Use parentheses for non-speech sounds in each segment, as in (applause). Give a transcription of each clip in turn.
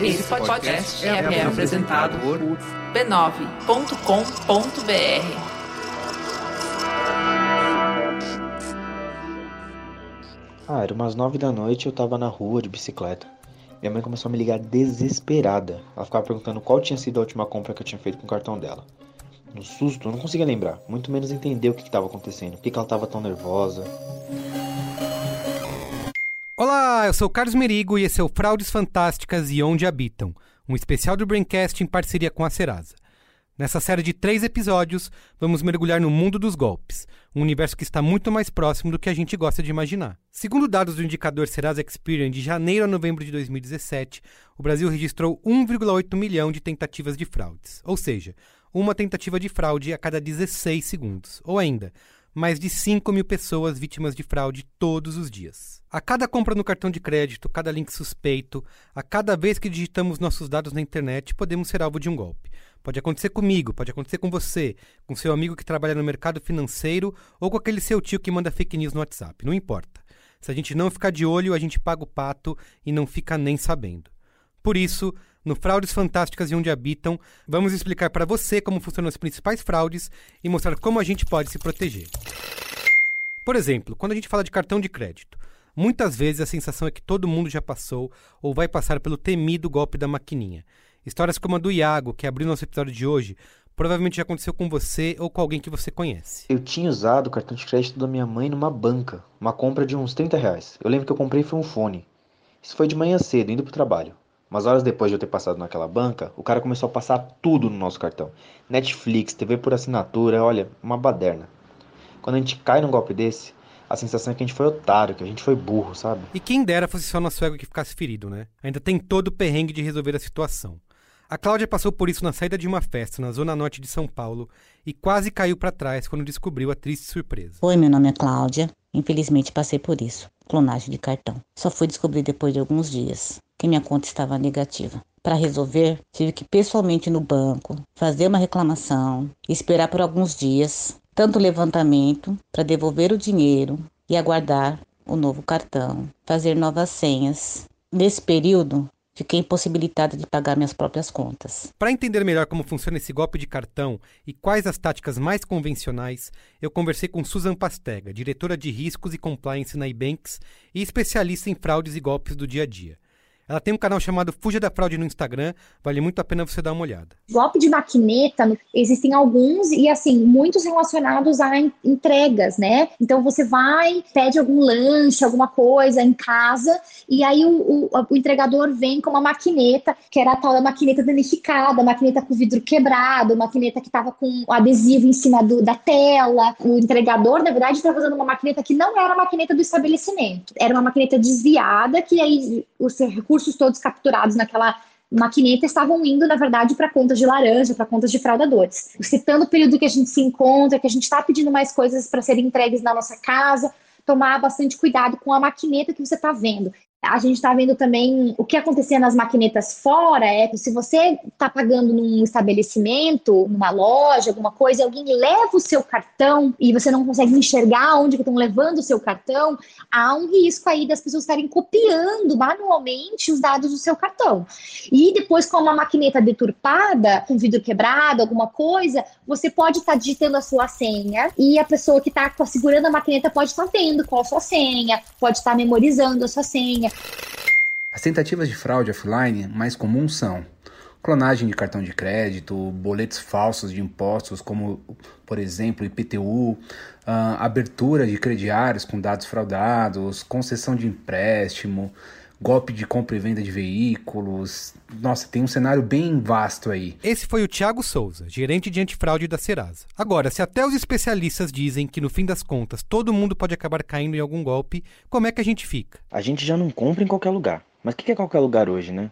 Esse podcast é, é apresentado por b9.com.br. Ah, era umas nove da noite e eu tava na rua de bicicleta. Minha mãe começou a me ligar desesperada. Ela ficava perguntando qual tinha sido a última compra que eu tinha feito com o cartão dela. No susto, eu não conseguia lembrar, muito menos entender o que estava acontecendo, por que ela estava tão nervosa. Olá, eu sou Carlos Merigo e esse é o Fraudes Fantásticas e Onde Habitam, um especial do Braincast em parceria com a Serasa. Nessa série de três episódios, vamos mergulhar no mundo dos golpes, um universo que está muito mais próximo do que a gente gosta de imaginar. Segundo dados do indicador Serasa Experian de janeiro a novembro de 2017, o Brasil registrou 1,8 milhão de tentativas de fraudes, ou seja, uma tentativa de fraude a cada 16 segundos, ou ainda, mais de 5 mil pessoas vítimas de fraude todos os dias. A cada compra no cartão de crédito, cada link suspeito, a cada vez que digitamos nossos dados na internet, podemos ser alvo de um golpe. Pode acontecer comigo, pode acontecer com você, com seu amigo que trabalha no mercado financeiro ou com aquele seu tio que manda fake news no WhatsApp. Não importa. Se a gente não ficar de olho, a gente paga o pato e não fica nem sabendo. Por isso, no Fraudes Fantásticas e Onde Habitam, vamos explicar para você como funcionam as principais fraudes e mostrar como a gente pode se proteger. Por exemplo, quando a gente fala de cartão de crédito, muitas vezes a sensação é que todo mundo já passou ou vai passar pelo temido golpe da maquininha. Histórias como a do Iago, que abriu nosso episódio de hoje, provavelmente já aconteceu com você ou com alguém que você conhece. Eu tinha usado o cartão de crédito da minha mãe numa banca, uma compra de uns 30 reais. Eu lembro que eu comprei foi um fone. Isso foi de manhã cedo, indo pro trabalho. Mas horas depois de eu ter passado naquela banca, o cara começou a passar tudo no nosso cartão. Netflix, TV por assinatura, olha, uma baderna. Quando a gente cai num golpe desse, a sensação é que a gente foi otário, que a gente foi burro, sabe? E quem dera fosse só nosso ego que ficasse ferido, né? Ainda tem todo o perrengue de resolver a situação. A Cláudia passou por isso na saída de uma festa na zona norte de São Paulo e quase caiu para trás quando descobriu a triste surpresa. Oi, meu nome é Cláudia. Infelizmente passei por isso, clonagem de cartão. Só fui descobrir depois de alguns dias que minha conta estava negativa. Para resolver, tive que ir pessoalmente no banco, fazer uma reclamação, esperar por alguns dias, tanto levantamento para devolver o dinheiro e aguardar o novo cartão, fazer novas senhas. Nesse período, fiquei impossibilitada de pagar minhas próprias contas. Para entender melhor como funciona esse golpe de cartão e quais as táticas mais convencionais, eu conversei com Susan Pastega, diretora de riscos e compliance na iBanks e especialista em fraudes e golpes do dia a dia. Ela tem um canal chamado Fuja da Fraude no Instagram, vale muito a pena você dar uma olhada. Golpe de maquineta, existem alguns e assim, muitos relacionados a entregas, né? Então você vai, pede algum lanche, alguma coisa em casa, e aí o, o, o entregador vem com uma maquineta, que era a tal da maquineta danificada, maquineta com vidro quebrado, maquineta que estava com o adesivo em cima do, da tela. O entregador, na verdade, estava usando uma maquineta que não era a maquineta do estabelecimento, era uma maquineta desviada, que aí recursos recursos todos capturados naquela maquineta estavam indo, na verdade, para contas de laranja, para contas de fraudadores. Citando o período que a gente se encontra, que a gente está pedindo mais coisas para serem entregues na nossa casa, tomar bastante cuidado com a maquineta que você está vendo. A gente está vendo também o que acontecia nas maquinetas fora é se você está pagando num estabelecimento, numa loja, alguma coisa, alguém leva o seu cartão e você não consegue enxergar onde estão levando o seu cartão, há um risco aí das pessoas estarem copiando manualmente os dados do seu cartão. E depois, com uma maquineta deturpada, com vidro quebrado, alguma coisa, você pode estar tá digitando a sua senha e a pessoa que está segurando a maquineta pode estar tá vendo qual a sua senha, pode estar tá memorizando a sua senha. As tentativas de fraude offline mais comuns são clonagem de cartão de crédito, boletos falsos de impostos, como, por exemplo, IPTU, uh, abertura de crediários com dados fraudados, concessão de empréstimo, golpe de compra e venda de veículos. Nossa, tem um cenário bem vasto aí. Esse foi o Thiago Souza, gerente de antifraude da Serasa. Agora, se até os especialistas dizem que no fim das contas todo mundo pode acabar caindo em algum golpe, como é que a gente fica? A gente já não compra em qualquer lugar. Mas o que é qualquer lugar hoje, né?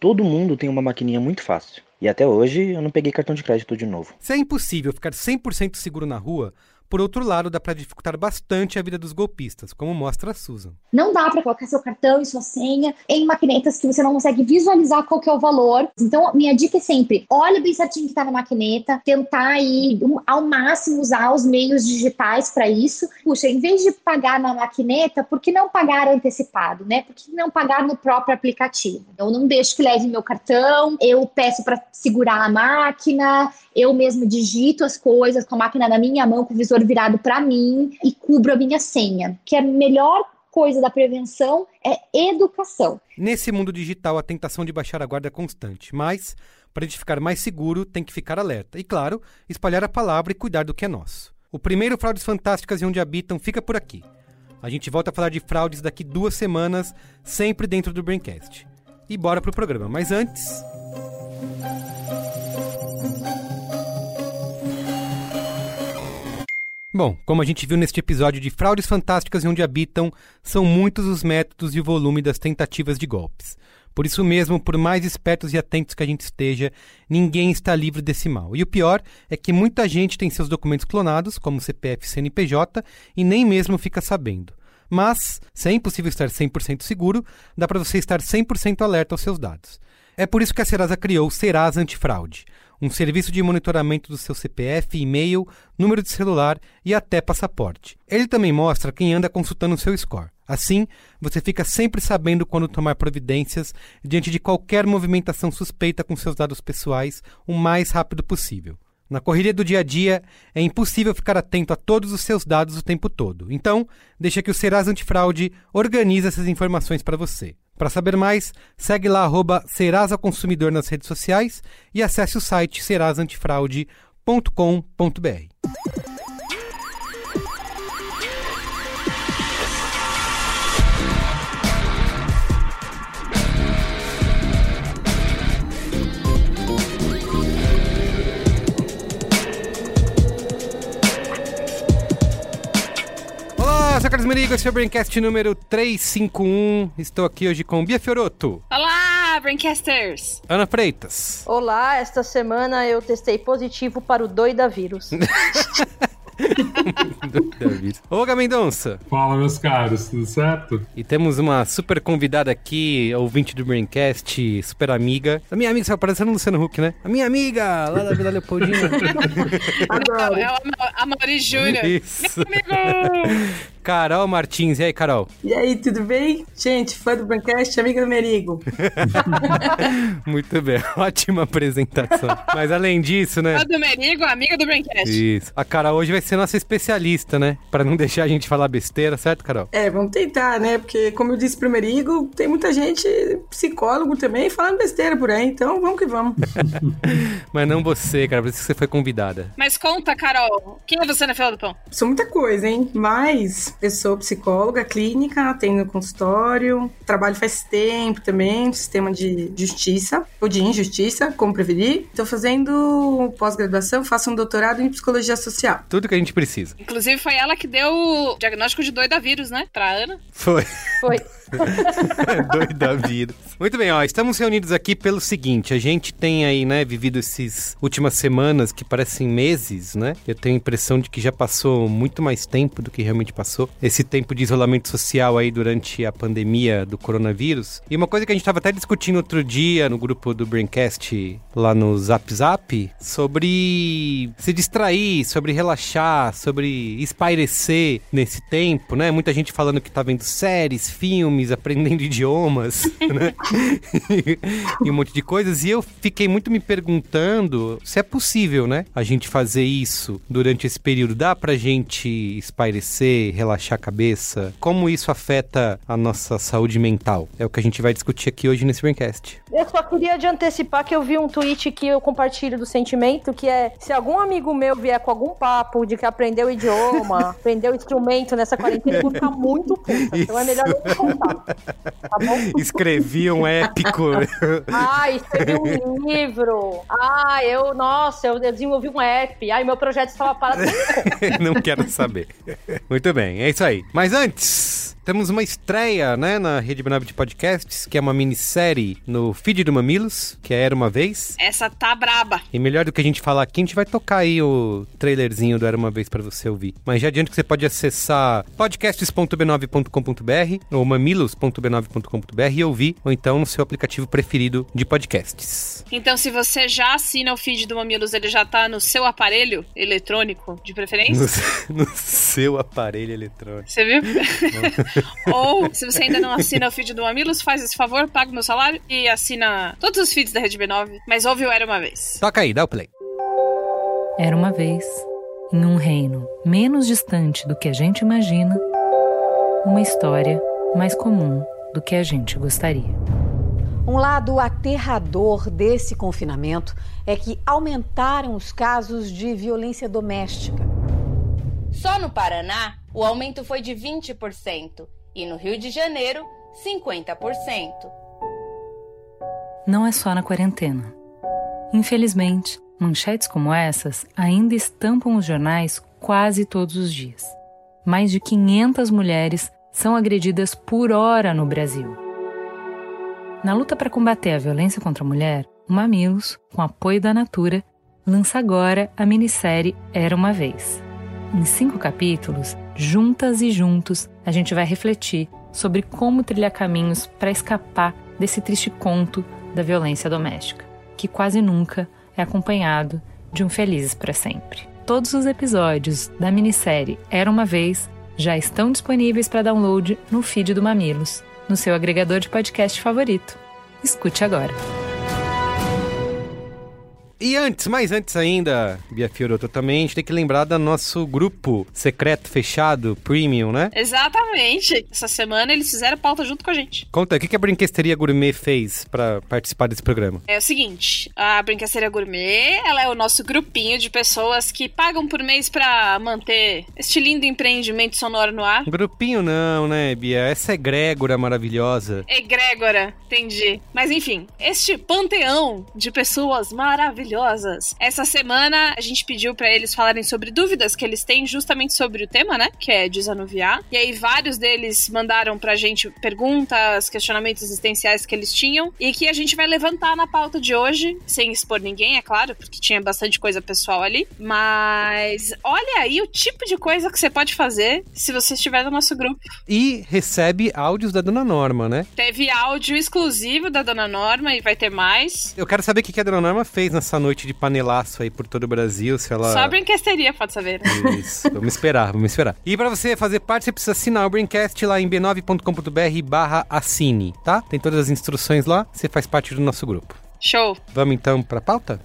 Todo mundo tem uma maquininha muito fácil. E até hoje eu não peguei cartão de crédito de novo. Se é impossível ficar 100% seguro na rua, Por outro lado, dá para dificultar bastante a vida dos golpistas, como mostra a Susan. Não dá para colocar seu cartão e sua senha em maquinetas que você não consegue visualizar qual que é o valor. Então, minha dica é sempre, olha bem certinho que está na maquineta, tentar aí ao máximo usar os meios digitais para isso. Puxa, em vez de pagar na maquineta, por que não pagar antecipado, né? Por que não pagar no próprio aplicativo? Eu não deixo que leve meu cartão, eu peço para segurar a máquina, eu mesmo digito as coisas com a máquina na minha mão, com o visor virado para mim e cubro a minha senha, que é a melhor coisa da prevenção é educação. Nesse mundo digital, a tentação de baixar a guarda é constante, mas para a gente ficar mais seguro, tem que ficar alerta. E, claro, espalhar a palavra e cuidar do que é nosso. O primeiro Fraudes Fantásticas e Onde Habitam fica por aqui. A gente volta a falar de fraudes daqui duas semanas, sempre dentro do Braincast. E bora pro programa. Mas antes. Bom, como a gente viu neste episódio de Fraudes Fantásticas e Onde Habitam, são muitos os métodos e o volume das tentativas de golpes. Por isso mesmo, por mais espertos e atentos que a gente esteja, ninguém está livre desse mal. E o pior é que muita gente tem seus documentos clonados, como CPF e CNPJ, e nem mesmo fica sabendo. Mas, se é impossível estar 100% seguro, dá para você estar 100% alerta aos seus dados. É por isso que a Serasa criou o Serasa Antifraude, um serviço de monitoramento do seu CPF, e-mail, número de celular e até passaporte. Ele também mostra quem anda consultando o seu score. Assim, você fica sempre sabendo quando tomar providências diante de qualquer movimentação suspeita com seus dados pessoais o mais rápido possível. Na correria do dia a dia, é impossível ficar atento a todos os seus dados o tempo todo. Então, deixa que o Serasa Antifraude organize essas informações para você. Para saber mais, segue lá arroba Serasa Consumidor nas redes sociais e acesse o site serasaantifraude.com.br. Carlos Merigo, esse é o Braincast número 351. Estou aqui hoje com Bia Fioroto. Olá, Braincasters! Ana Freitas. Olá, esta semana eu testei positivo para o doida vírus. (laughs) Ô, Mendonça. Fala, meus caros, tudo certo? E temos uma super convidada aqui, ouvinte do Braincast, super amiga. A minha amiga, você tá parecendo o Luciano Huck, né? A minha amiga, lá da Vila Leopoldina. (laughs) Adoro. É a Mauri Júnior. Isso. Meu amigo! (laughs) Carol Martins. E aí, Carol? E aí, tudo bem? Gente, fã do Braincast, amiga do Merigo. (laughs) Muito bem, (laughs) ótima apresentação. Mas além disso, né? Fã do Merigo, amiga do Braincast. Isso. A Carol hoje vai ser nossa especialista, né? Pra não deixar a gente falar besteira, certo, Carol? É, vamos tentar, né? Porque, como eu disse pro Merigo, tem muita gente, psicólogo também, falando besteira por aí. Então, vamos que vamos. (laughs) Mas não você, cara, por isso que você foi convidada. Mas conta, Carol, quem é você na fila do pão? Sou muita coisa, hein? Mas eu sou psicóloga clínica, atendo consultório, trabalho faz tempo também no sistema de justiça, ou de injustiça, como prevenir. Estou fazendo pós-graduação, faço um doutorado em psicologia social. Tudo que a gente precisa. Inclusive foi ela que deu o diagnóstico de doida vírus, né? Pra Ana. Foi. Foi. (laughs) (laughs) Doida vírus. Muito bem, ó, estamos reunidos aqui pelo seguinte, a gente tem aí, né, vivido essas últimas semanas que parecem meses, né? Eu tenho a impressão de que já passou muito mais tempo do que realmente passou. Esse tempo de isolamento social aí durante a pandemia do coronavírus. E uma coisa que a gente estava até discutindo outro dia no grupo do Braincast lá no Zap Zap, sobre se distrair, sobre relaxar, sobre espairecer nesse tempo, né? Muita gente falando que tá vendo séries, filmes, aprendendo (laughs) idiomas, né? e um monte de coisas. E eu fiquei muito me perguntando se é possível, né? A gente fazer isso durante esse período. Dá pra gente espairecer, relaxar a cabeça? Como isso afeta a nossa saúde mental? É o que a gente vai discutir aqui hoje nesse Braincast. Eu só queria de antecipar que eu vi um tweet que eu compartilho do sentimento, que é se algum amigo meu vier com algum papo de que aprendeu idioma, (laughs) aprendeu instrumento nessa quarentena, eu vou ficar muito puta. Então é melhor contar. Tá bom? (laughs) Escrevi um épico. ah, escrevi um livro. Ah, eu, nossa, eu desenvolvi um app. Ai, meu projeto estava parado. (laughs) Não quero saber. Muito bem, é isso aí. Mas antes, Temos uma estreia, né, na Rede B9 de Podcasts, que é uma minissérie no feed do Mamilos, que é Era Uma Vez. Essa tá braba. E melhor do que a gente falar aqui, a gente vai tocar aí o trailerzinho do Era Uma Vez pra você ouvir. Mas já adianto que você pode acessar podcasts.b9.com.br ou mamilos.b9.com.br e ouvir, ou então no seu aplicativo preferido de podcasts. Então, se você já assina o feed do Mamilos, ele já tá no seu aparelho eletrônico de preferência? No, (laughs) no seu aparelho eletrônico. Você viu? Ou, se você ainda não assina o feed do Mamilos, faz esse favor, paga o meu salário e assina todos os feeds da Rede B9, mas ouve o Era Uma Vez. Toca aí, dá o play. Era uma vez, em um reino menos distante do que a gente imagina, uma história mais comum do que a gente gostaria. Um lado aterrador desse confinamento é que aumentaram os casos de violência doméstica. Só no Paraná, o aumento foi de 20% e no Rio de Janeiro, 50%. Não é só na quarentena. Infelizmente, manchetes como essas ainda estampam os jornais quase todos os dias. Mais de 500 mulheres são agredidas por hora no Brasil. Na luta para combater a violência contra a mulher, o Mamilos, com apoio da Natura, lança agora a minissérie Era uma Vez. Em cinco capítulos, juntas e juntos, a gente vai refletir sobre como trilhar caminhos para escapar desse triste conto da violência doméstica, que quase nunca é acompanhado de um felizes para sempre. Todos os episódios da minissérie Era uma Vez já estão disponíveis para download no feed do Mamilos, no seu agregador de podcast favorito. Escute agora. E antes, mais antes ainda, Bia Fioroto, também a gente tem que lembrar do nosso grupo secreto, fechado, premium, né? Exatamente. Essa semana eles fizeram pauta junto com a gente. Conta, o que a Brinquesteria Gourmet fez para participar desse programa? É o seguinte, a Brinquesteria Gourmet, ela é o nosso grupinho de pessoas que pagam por mês pra manter este lindo empreendimento sonoro no ar. Grupinho não, né, Bia? Essa é egrégora maravilhosa. Egrégora, entendi. Mas enfim, este panteão de pessoas maravilhosas. Essa semana a gente pediu pra eles falarem sobre dúvidas que eles têm justamente sobre o tema, né? Que é desanuviar. E aí vários deles mandaram pra gente perguntas, questionamentos existenciais que eles tinham e que a gente vai levantar na pauta de hoje, sem expor ninguém, é claro, porque tinha bastante coisa pessoal ali. Mas olha aí o tipo de coisa que você pode fazer se você estiver no nosso grupo. E recebe áudios da Dona Norma, né? Teve áudio exclusivo da Dona Norma e vai ter mais. Eu quero saber o que a Dona Norma fez nessa noite de panelaço aí por todo o Brasil, se ela... Só a brinquesteria pode saber. Isso, vamos esperar, vamos esperar. E pra você fazer parte, você precisa assinar o Braincast lá em b9.com.br barra assine, tá? Tem todas as instruções lá, você faz parte do nosso grupo. Show. Vamos então pra pauta?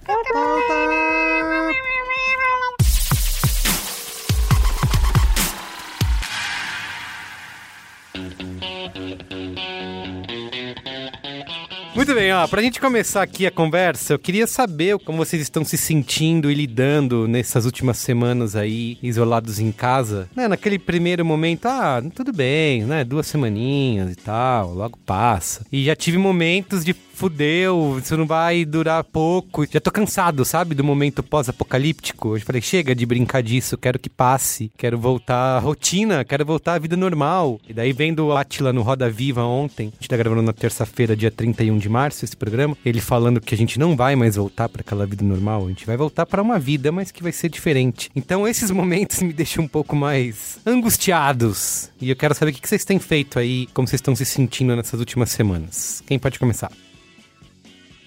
Muito bem, ó, pra gente começar aqui a conversa, eu queria saber como vocês estão se sentindo e lidando nessas últimas semanas aí, isolados em casa, né? Naquele primeiro momento, ah, tudo bem, né? Duas semaninhas e tal, logo passa. E já tive momentos de fudeu, isso não vai durar pouco. Já tô cansado, sabe, do momento pós-apocalíptico. Eu falei, chega de brincar disso, quero que passe, quero voltar à rotina, quero voltar à vida normal. E daí vendo o Atila no Roda Viva ontem, a gente tá gravando na terça-feira, dia 31 de março, esse programa, ele falando que a gente não vai mais voltar para aquela vida normal, a gente vai voltar para uma vida, mas que vai ser diferente. Então esses momentos me deixam um pouco mais angustiados. E eu quero saber o que vocês têm feito aí, como vocês estão se sentindo nessas últimas semanas. Quem pode começar?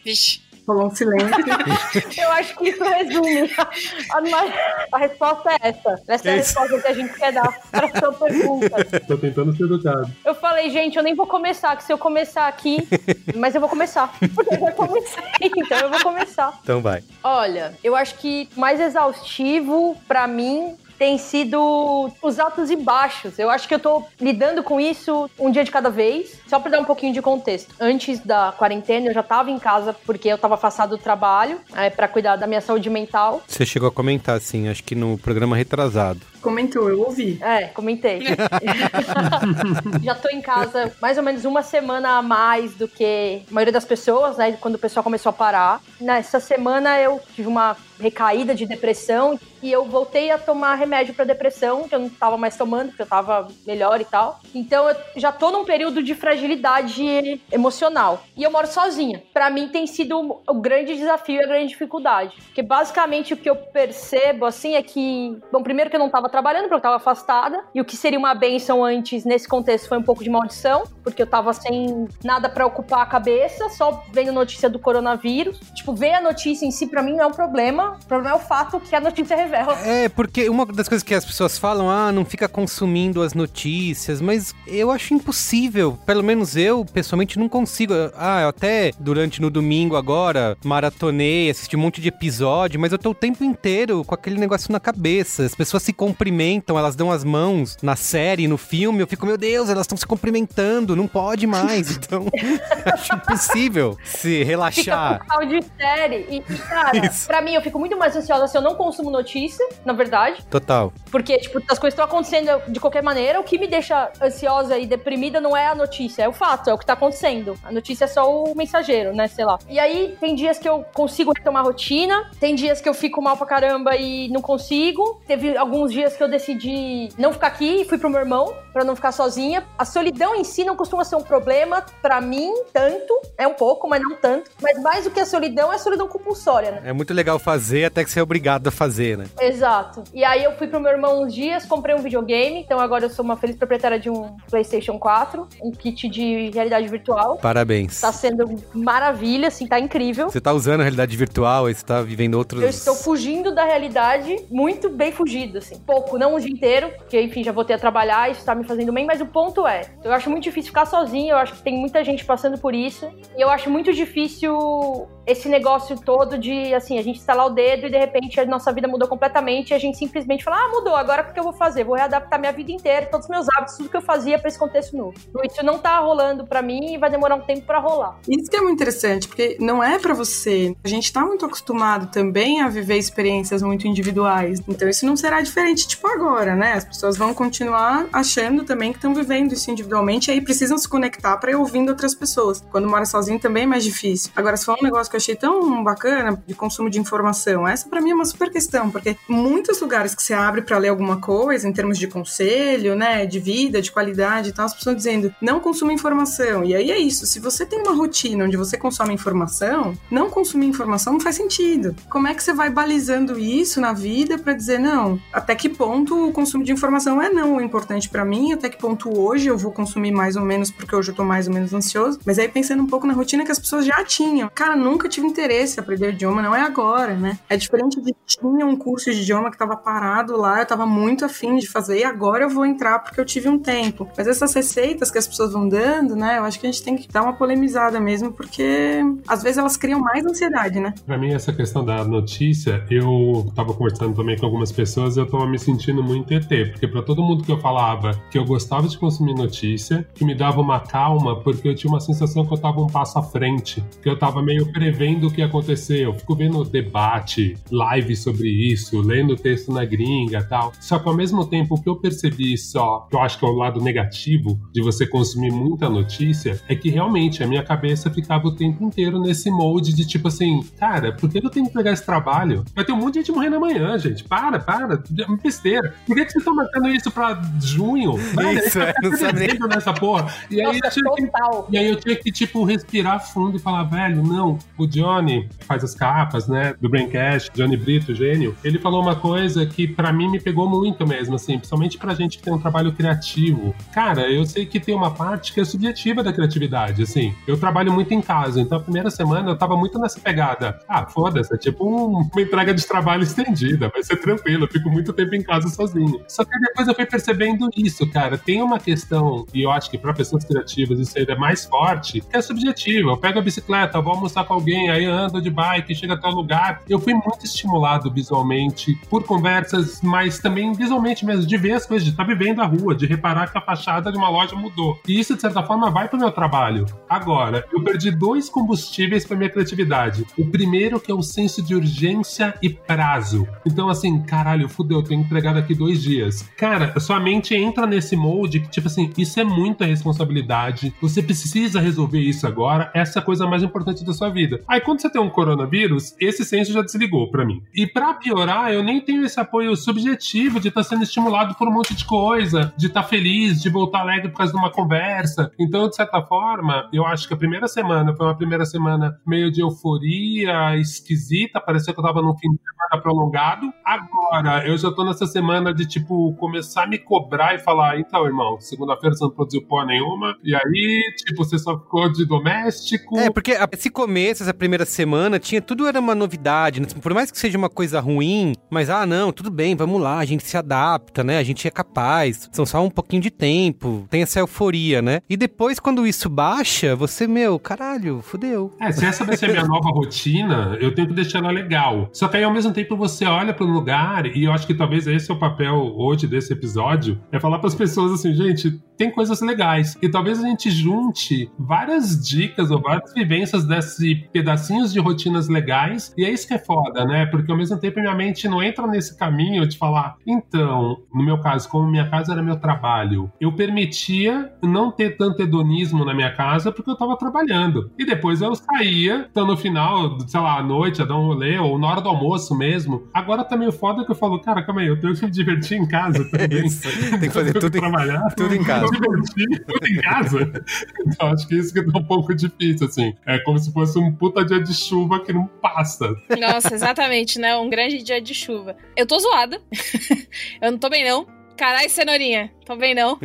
Vixe. Rolou um silêncio. (laughs) Eu acho que isso resume. A, a, a resposta é essa. Essa é a resposta que a gente quer dar para a sua pergunta. Tô tentando ser educado. Eu falei, gente, eu nem vou começar, que se eu começar aqui, mas eu vou começar. Porque eu já comecei, (laughs) então eu vou começar. Então vai. Olha, eu acho que mais exaustivo pra mim tem sido os altos e baixos. Eu acho que eu tô lidando com isso um dia de cada vez. Só pra dar um pouquinho de contexto. Antes da quarentena, eu já tava em casa porque eu tava afastado do trabalho é, para cuidar da minha saúde mental. Você chegou a comentar, assim, acho que no programa retrasado. Comentou, eu ouvi. É, comentei. (laughs) Já tô em casa mais ou menos uma semana a mais do que a maioria das pessoas, né? Quando o pessoal começou a parar. Nessa semana eu tive uma recaída de depressão e eu voltei a tomar remédio pra depressão, que eu não tava mais tomando, porque eu tava melhor e tal. Então eu já tô num período de fragilidade emocional. E eu moro sozinha. Pra mim tem sido o grande desafio e a grande dificuldade. Porque basicamente o que eu percebo, assim, é que. Bom, primeiro que eu não tava trabalhando, porque eu tava afastada. E o que seria uma benção antes, nesse contexto, foi um pouco de maldição, porque eu tava sem nada pra ocupar a cabeça, só vendo notícia do coronavírus. Tipo, ver a notícia em si, pra mim, não é um problema. O problema é o fato que a notícia revela. É, porque uma das coisas que as pessoas falam, ah, não fica consumindo as notícias, mas eu acho impossível. Pelo menos eu, pessoalmente, não consigo. Ah, eu até durante no domingo agora, maratonei, assisti um monte de episódio, mas eu tô o tempo inteiro com aquele negócio na cabeça. As pessoas se cumprimentam, elas dão as mãos na série, no filme, eu fico, meu Deus, elas estão se cumprimentando, não pode mais. (laughs) Então, (laughs) acho impossível se relaxar. Fica com de série. E, e cara, (laughs) Isso. pra mim, eu fico muito mais ansiosa se eu não consumo notícia, na verdade. Total. Porque, tipo, as coisas estão acontecendo de qualquer maneira. O que me deixa ansiosa e deprimida não é a notícia, é o fato, é o que tá acontecendo. A notícia é só o mensageiro, né? Sei lá. E aí, tem dias que eu consigo retomar a rotina, tem dias que eu fico mal pra caramba e não consigo. Teve alguns dias que eu decidi não ficar aqui e fui pro meu irmão, pra não ficar sozinha. A solidão em si não costuma ser um problema, pra mim, tanto. É um pouco, mas não tanto. Mas mais do que a solidão é a solidão compulsória, né? É muito legal fazer até que você é obrigado a fazer, né? Exato. E aí eu fui pro meu irmão uns dias, comprei um videogame, então agora eu sou uma feliz proprietária de um PlayStation 4, um kit de realidade virtual. Parabéns. Tá sendo maravilha, assim, tá incrível. Você tá usando a realidade virtual você tá vivendo outros. Eu estou fugindo da realidade, muito bem fugido, assim. Pouco, não o dia inteiro, porque, enfim, já voltei a trabalhar, isso tá me fazendo bem, mas o ponto é, eu acho muito difícil ficar sozinho, eu acho que tem muita gente passando por isso, e eu acho muito difícil esse negócio todo de, assim, a gente instalar o dedo e de repente a nossa vida mudou completamente e a gente simplesmente fala, ah, mudou, agora o que eu vou fazer? Vou readaptar minha vida inteira, todos os meus hábitos, tudo que eu fazia para esse contexto novo. Isso não tá rolando para mim e vai demorar um tempo para rolar. Isso que é muito interessante, porque não é para você. A gente tá muito acostumado também a viver experiências muito individuais. Então isso não será diferente, tipo agora, né? As pessoas vão continuar achando também que estão vivendo isso individualmente e aí precisam se conectar para ir ouvindo outras pessoas. Quando mora sozinho também é mais difícil. Agora, se for um negócio que eu achei tão bacana de consumo de informação, essa para mim é uma super questão, porque muitos lugares que você abre para ler alguma coisa, em termos de conselho, né, de vida, de qualidade e tal, as pessoas dizendo, não consuma informação. E aí é isso, se você tem uma rotina onde você consome informação, não consumir informação não faz sentido. Como é que você vai balizando isso na vida para dizer, não, até que ponto o consumo de informação é não importante para mim, até que ponto hoje eu vou consumir mais ou menos porque hoje eu tô mais ou menos ansioso, mas aí pensando um pouco na rotina que as pessoas já tinham. Cara, nunca tive interesse em aprender idioma, não é agora, né? É diferente de tinha um curso de idioma que tava parado lá, eu tava muito afim de fazer e agora eu vou entrar porque eu tive um tempo. Mas essas receitas que as pessoas vão dando, né? Eu acho que a gente tem que dar uma polemizada mesmo, porque às vezes elas criam mais ansiedade, né? Pra mim, essa questão da notícia, eu tava conversando também com algumas pessoas eu tava me sentindo muito ET, porque para todo mundo que eu falava que eu gostava de consumir notícia, que me dava uma calma, porque eu tinha uma sensação que eu tava um passo à frente, que eu tava meio prevendo o que ia acontecer. Eu fico vendo debate, live sobre isso, lendo texto na gringa e tal. Só que ao mesmo tempo, o que eu percebi só, que eu acho que é o lado negativo de você consumir muita notícia, é que realmente a minha cabeça ficava o tempo inteiro nesse molde de tipo assim, cara, por que eu tenho que pegar esse trabalho? Vai ter um monte de gente morrendo amanhã, gente. Para, para. É besteira. Por que, que vocês estão marcando isso pra junho? Isso, é, não sabe nessa porra. E aí, Nossa, eu tinha que, e aí eu tinha que, tipo, respirar fundo e falar, velho, não, o Johnny faz as capas, né, do Braincast, Johnny Brito, gênio, ele falou uma coisa que pra mim me pegou muito mesmo, assim, principalmente pra gente que tem um trabalho criativo. Cara, eu sei que tem uma parte que é subjetiva da criatividade, assim. Eu trabalho muito em casa, então a primeira semana eu tava muito nessa pegada. Ah, foda-se, é tipo um- uma entrega de trabalho (laughs) estendida, vai ser tranquilo, eu fico muito tempo em casa sozinho. Só que depois eu fui percebendo isso, cara. Tem uma questão, e eu acho que pra pessoas criativas isso ainda é mais forte, que é subjetiva. Eu pego a bicicleta, vou almoçar com alguém, aí ando de bike, chega até o lugar. Eu fui muito estimulado visualmente por conversas, mas também visualmente mesmo, de ver as coisas, de estar vivendo a rua, de reparar que a fachada de uma loja mudou. E isso, de certa forma, vai pro meu trabalho. Agora, eu perdi dois combustíveis pra minha criatividade. O primeiro, que é o senso de urgência e prazo. Então, assim, caralho, fudeu, eu tenho que entregar daqui dois dias. Cara, sua mente entra nesse molde que, tipo assim, isso é muita responsabilidade. Você precisa resolver isso agora. Essa é a coisa mais importante da sua vida. Aí quando você tem um coronavírus, esse senso já desligou pra mim. E pra piorar, eu nem tenho esse apoio subjetivo de estar sendo estimulado por um monte de coisa, de estar feliz, de voltar alegre por causa de uma conversa. Então, de certa forma, eu acho que a primeira semana foi uma primeira semana meio de euforia, esquisita, parecia que eu tava num fim de semana prolongado. Agora, eu já tô nessa semana de, tipo, começar a me cobrar e falar, então, irmão, segunda-feira você não produziu porra nenhuma, e aí, tipo, você só ficou de doméstico. É, porque esse começo, essa primeira semana, tinha tudo era uma novidade, né? Por mais que seja uma coisa ruim, mas ah, não, tudo bem, vamos lá, a gente se adapta, né? A gente é capaz. São só um pouquinho de tempo, tem essa euforia, né? E depois, quando isso baixa, você, meu, caralho, fudeu. É, se essa vai ser a minha nova (laughs) rotina, eu tenho que deixar ela legal. Só que aí, ao mesmo tempo, você olha para um lugar, e eu acho que talvez esse é o papel hoje desse episódio, é falar para as pessoas assim, gente, tem coisas legais. E talvez a gente junte várias dicas ou várias vivências desses pedacinhos de rotinas legais, e é isso que é foda, né? Porque ao mesmo tempo minha mente não entra nesse caminho de falar, então, no meu caso, como minha casa era meu trabalho, eu permitia não ter tanto hedonismo na minha casa porque eu tava trabalhando. E depois eu saía, então no final, sei lá, à noite, a dar um rolê, ou na hora do almoço mesmo. Agora tá meio foda que eu falo, cara, calma aí, eu tenho que me divertir em casa (laughs) também. Tem que fazer tudo, em- trabalhar, tudo em casa. (laughs) divertir, tudo em casa. Então acho que isso que tá um pouco difícil, assim. É como se fosse um puta dia de chuva que não passa. Nossa, exatamente, né? Um grande dia de chuva. Eu tô zoada. (laughs) eu não tô bem, não. Carai, cenourinha. Tô bem, não.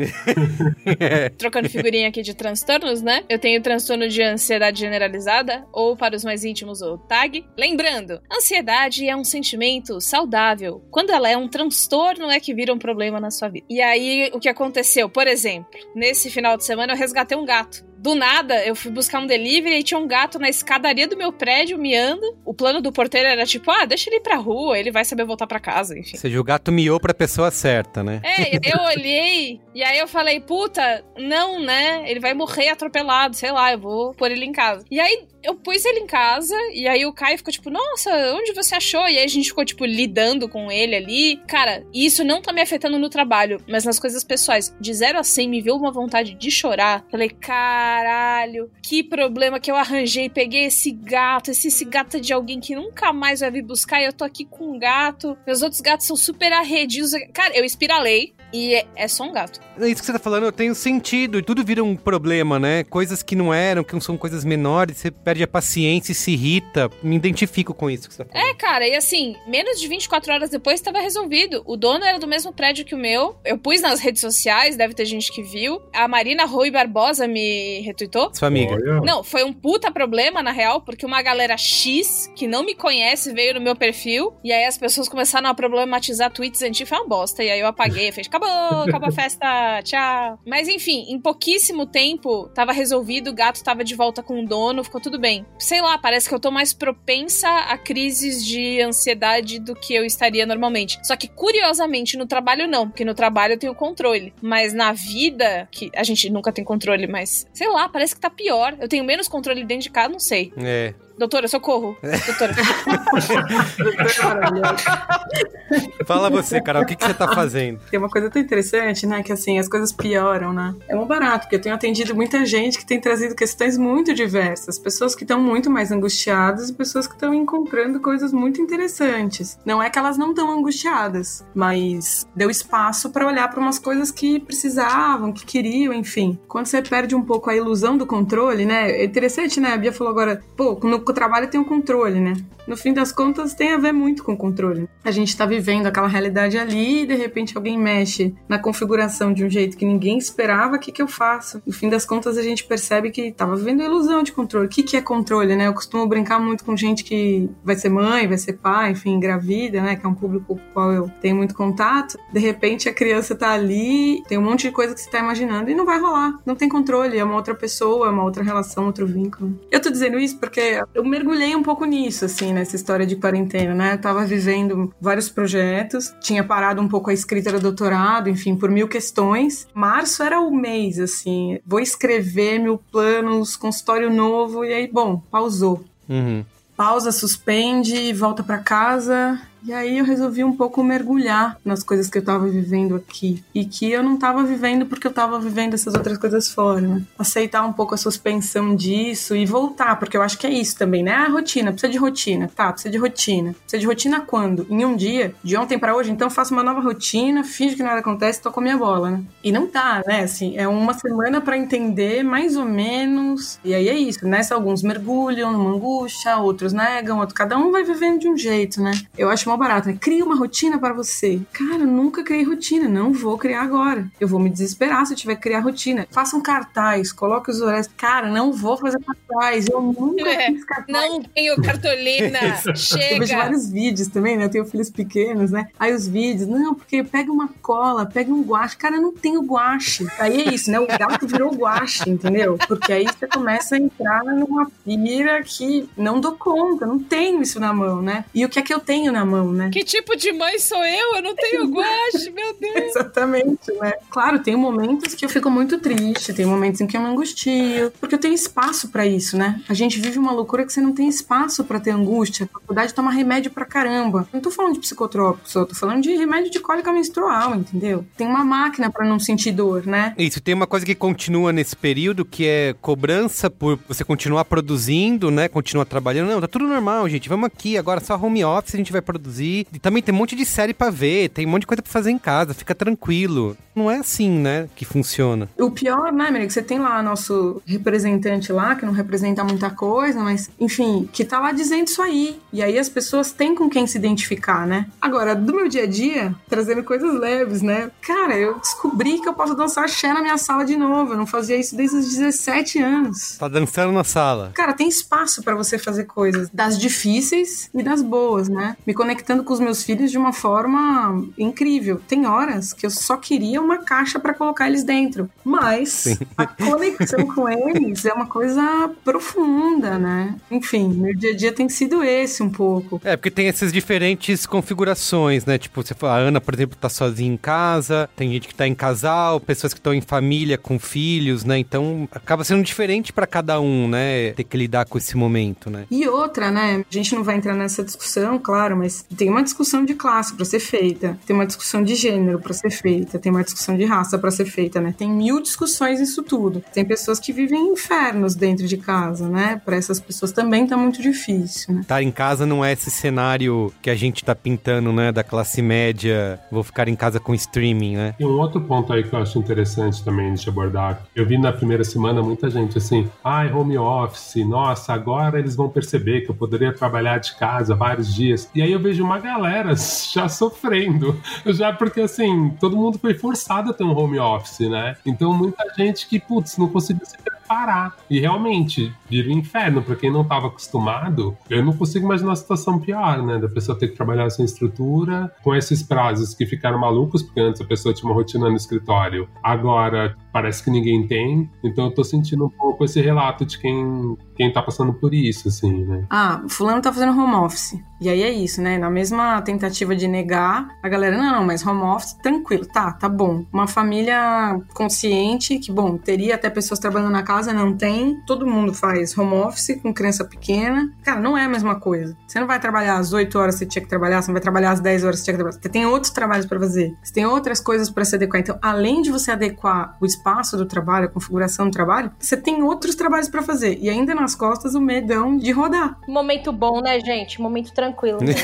(laughs) Trocando figurinha aqui de transtornos, né? Eu tenho transtorno de ansiedade generalizada, ou para os mais íntimos, o TAG. Lembrando, ansiedade é um sentimento saudável. Quando ela é um transtorno, é que vira um problema na sua vida. E aí, o que aconteceu? Por exemplo, nesse final de semana eu resgatei um gato. Do nada, eu fui buscar um delivery e tinha um gato na escadaria do meu prédio miando. O plano do porteiro era tipo, ah, deixa ele ir pra rua, ele vai saber voltar pra casa, enfim. Ou seja, o gato miou pra pessoa certa, né? É, eu olhei e aí eu falei, puta, não, né? Ele vai morrer atropelado, sei lá, eu vou pôr ele em casa. E aí eu pus ele em casa e aí o Caio ficou tipo, nossa, onde você achou? E aí a gente ficou, tipo, lidando com ele ali. Cara, isso não tá me afetando no trabalho, mas nas coisas pessoais. De 0 a 100 me veio uma vontade de chorar. Falei, caralho, que problema que eu arranjei. Peguei esse gato, esse, esse gato é de alguém que nunca mais vai vir buscar e eu tô aqui com um gato. Meus outros gatos são super arredios. Cara, eu espiralei. E é, é só um gato. É Isso que você tá falando, eu tenho sentido. Tudo vira um problema, né? Coisas que não eram, que são coisas menores, você perde a paciência e se irrita. Me identifico com isso que você tá falando. É, cara, e assim, menos de 24 horas depois estava resolvido. O dono era do mesmo prédio que o meu. Eu pus nas redes sociais, deve ter gente que viu. A Marina Rui Barbosa me retweetou. Sua amiga. Não, foi um puta problema, na real, porque uma galera X, que não me conhece, veio no meu perfil. E aí as pessoas começaram a problematizar tweets antigos. Foi uma bosta. E aí eu apaguei, fez, acabou, acabou a festa, tchau. Mas enfim, em pouquíssimo tempo, tava resolvido, o gato tava de volta com o dono, ficou tudo bem. Sei lá, parece que eu tô mais propensa a crises de ansiedade do que eu estaria normalmente. Só que, curiosamente, no trabalho não, porque no trabalho eu tenho controle. Mas na vida, que a gente nunca tem controle, mas sei lá, parece que tá pior. Eu tenho menos controle dentro de casa, não sei. É. Doutora, socorro. Doutora. (laughs) Fala você, Carol, o que, que você tá fazendo? Tem uma coisa tão interessante, né? Que assim, as coisas pioram, né? É um barato, porque eu tenho atendido muita gente que tem trazido questões muito diversas. Pessoas que estão muito mais angustiadas e pessoas que estão encontrando coisas muito interessantes. Não é que elas não estão angustiadas, mas deu espaço para olhar para umas coisas que precisavam, que queriam, enfim. Quando você perde um pouco a ilusão do controle, né? É interessante, né? A Bia falou agora, pô, no trabalho tem o controle, né? No fim das contas, tem a ver muito com o controle. A gente tá vivendo aquela realidade ali e de repente alguém mexe na configuração de um jeito que ninguém esperava, o que, que eu faço? No fim das contas, a gente percebe que tava vivendo ilusão de controle. O que, que é controle, né? Eu costumo brincar muito com gente que vai ser mãe, vai ser pai, enfim, engravida, né? Que é um público com o qual eu tenho muito contato. De repente, a criança tá ali, tem um monte de coisa que você tá imaginando e não vai rolar. Não tem controle, é uma outra pessoa, é uma outra relação, outro vínculo. Eu tô dizendo isso porque eu mergulhei um pouco nisso, assim, nessa história de quarentena, né? Eu tava vivendo vários projetos, tinha parado um pouco a escrita do doutorado, enfim, por mil questões. Março era o mês, assim, vou escrever mil planos, consultório novo, e aí, bom, pausou. Uhum. Pausa, suspende, volta para casa. E aí eu resolvi um pouco mergulhar nas coisas que eu tava vivendo aqui. E que eu não tava vivendo porque eu tava vivendo essas outras coisas fora? Aceitar um pouco a suspensão disso e voltar, porque eu acho que é isso também, né? A rotina, precisa de rotina. Tá, precisa de rotina. Precisa de rotina quando? Em um dia? De ontem para hoje? Então faço uma nova rotina, finge que nada acontece, toco a minha bola, né? E não tá, né? Assim, é uma semana para entender mais ou menos. E aí é isso, né? Se alguns mergulham numa angústia, outros negam, outro, cada um vai vivendo de um jeito, né? Eu acho mó barato, né? Cria uma rotina para você. Cara, eu nunca criei rotina, não vou criar agora. Eu vou me desesperar se eu tiver que criar rotina. Faça um cartaz, coloque os horários. Cara, não vou fazer cartaz. Eu nunca É, fiz cartaz. não tenho cartolina. (laughs) Eu vejo Chega. vários vídeos também, né? Eu tenho filhos pequenos, né? Aí os vídeos, não, porque pega uma cola, pega um guache. Cara, eu não tenho guache. Aí é isso, né? O gato virou guache, entendeu? Porque aí você começa a entrar numa pira que não dou conta, não tenho isso na mão, né? E o que é que eu tenho na mão, né? Que tipo de mãe sou eu? Eu não tenho (laughs) guache, meu Deus. Exatamente, né? Claro, tem momentos que eu fico muito triste, tem momentos em que eu me angustio, porque eu tenho espaço pra isso, né? A gente vive uma loucura que você não tem espaço pra ter angústia, faculdade toma remédio pra caramba. Não tô falando de psicotrópico, só tô falando de remédio de cólica menstrual, entendeu? Tem uma máquina pra não sentir dor, né? Isso, tem uma coisa que continua nesse período, que é cobrança por você continuar produzindo, né? Continuar trabalhando. Não, tá tudo normal, gente. Vamos aqui, agora só home office a gente vai produzir. E também tem um monte de série pra ver, tem um monte de coisa pra fazer em casa, fica tranquilo. Não é assim, né, que funciona. O pior, né, Merigo, você tem lá nosso representante lá, que não representa muita coisa, mas, enfim, que tá lá dizendo isso aí. E aí as pessoas têm com quem se identificar, né? Agora, do meu dia a dia, trazendo coisas leves, né? Cara, eu descobri que eu posso dançar axé na minha sala de novo. Eu não fazia isso desde os 17 anos. Tá dançando na sala. Cara, tem espaço pra você fazer coisas das difíceis e das boas, né? Me conectando com os meus filhos de uma forma incrível. Tem horas que eu só queria uma caixa pra colocar eles dentro, mas Sim. a conexão com eles é uma coisa profunda, né? Enfim, meu dia a dia tem sido esse um pouco. É, porque tem essas diferentes configurações, né? Tipo, você fala, a Ana, por exemplo, tá sozinha em casa, tem gente que tá em casal, pessoas que estão em família com filhos, né? Então acaba sendo diferente pra cada um, né? Ter que lidar com esse momento, né? E outra, né? A gente não vai entrar nessa discussão, claro, mas tem uma discussão de classe pra ser feita, tem uma discussão de gênero pra ser feita, tem uma discussão de raça pra ser feita, né? Tem mil discussões isso tudo. Tem pessoas que vivem infernos dentro de casa, né? Pra essas pessoas também tá muito difícil, né? Estar em casa não é esse cenário que a gente tá pintando, né? Da classe média, vou ficar em casa com streaming, né? E um outro ponto aí que eu acho interessante também de abordar. Eu vi na primeira semana muita gente assim, ai, home office, nossa, agora eles vão perceber que eu poderia trabalhar de casa vários dias. E aí eu vejo uma galera (laughs) já sofrendo, já porque assim, todo mundo foi forçado a ter um home office, né? Então muita gente que, putz, não conseguiu se preparar. E realmente, vira um inferno. Pra quem não tava acostumado, eu não consigo imaginar uma situação pior, né? Da pessoa ter que trabalhar sem estrutura, com esses prazos que ficaram malucos, porque antes a pessoa tinha uma rotina no escritório. Agora parece que ninguém tem. Então eu tô sentindo um pouco esse relato de quem, quem tá passando por isso, assim, né? Ah, fulano tá fazendo home office. E aí é isso, né? Na mesma tentativa de negar, a galera, não, não, mas home office, tranquilo, tá, tá bom. Uma família consciente, que, bom, teria até pessoas trabalhando na casa, não tem. Todo mundo faz home office com criança pequena. Cara, não é a mesma coisa. Você não vai trabalhar às 8 horas você tinha que trabalhar, você não vai trabalhar às 10 horas você tinha que trabalhar. Você tem outros trabalhos pra fazer. Você tem outras coisas pra se adequar. Então, além de você adequar o espaço do trabalho, a configuração do trabalho, você tem outros trabalhos pra fazer. E ainda nas costas o medão de rodar. Momento bom, né, gente? Momento tranquilo. né?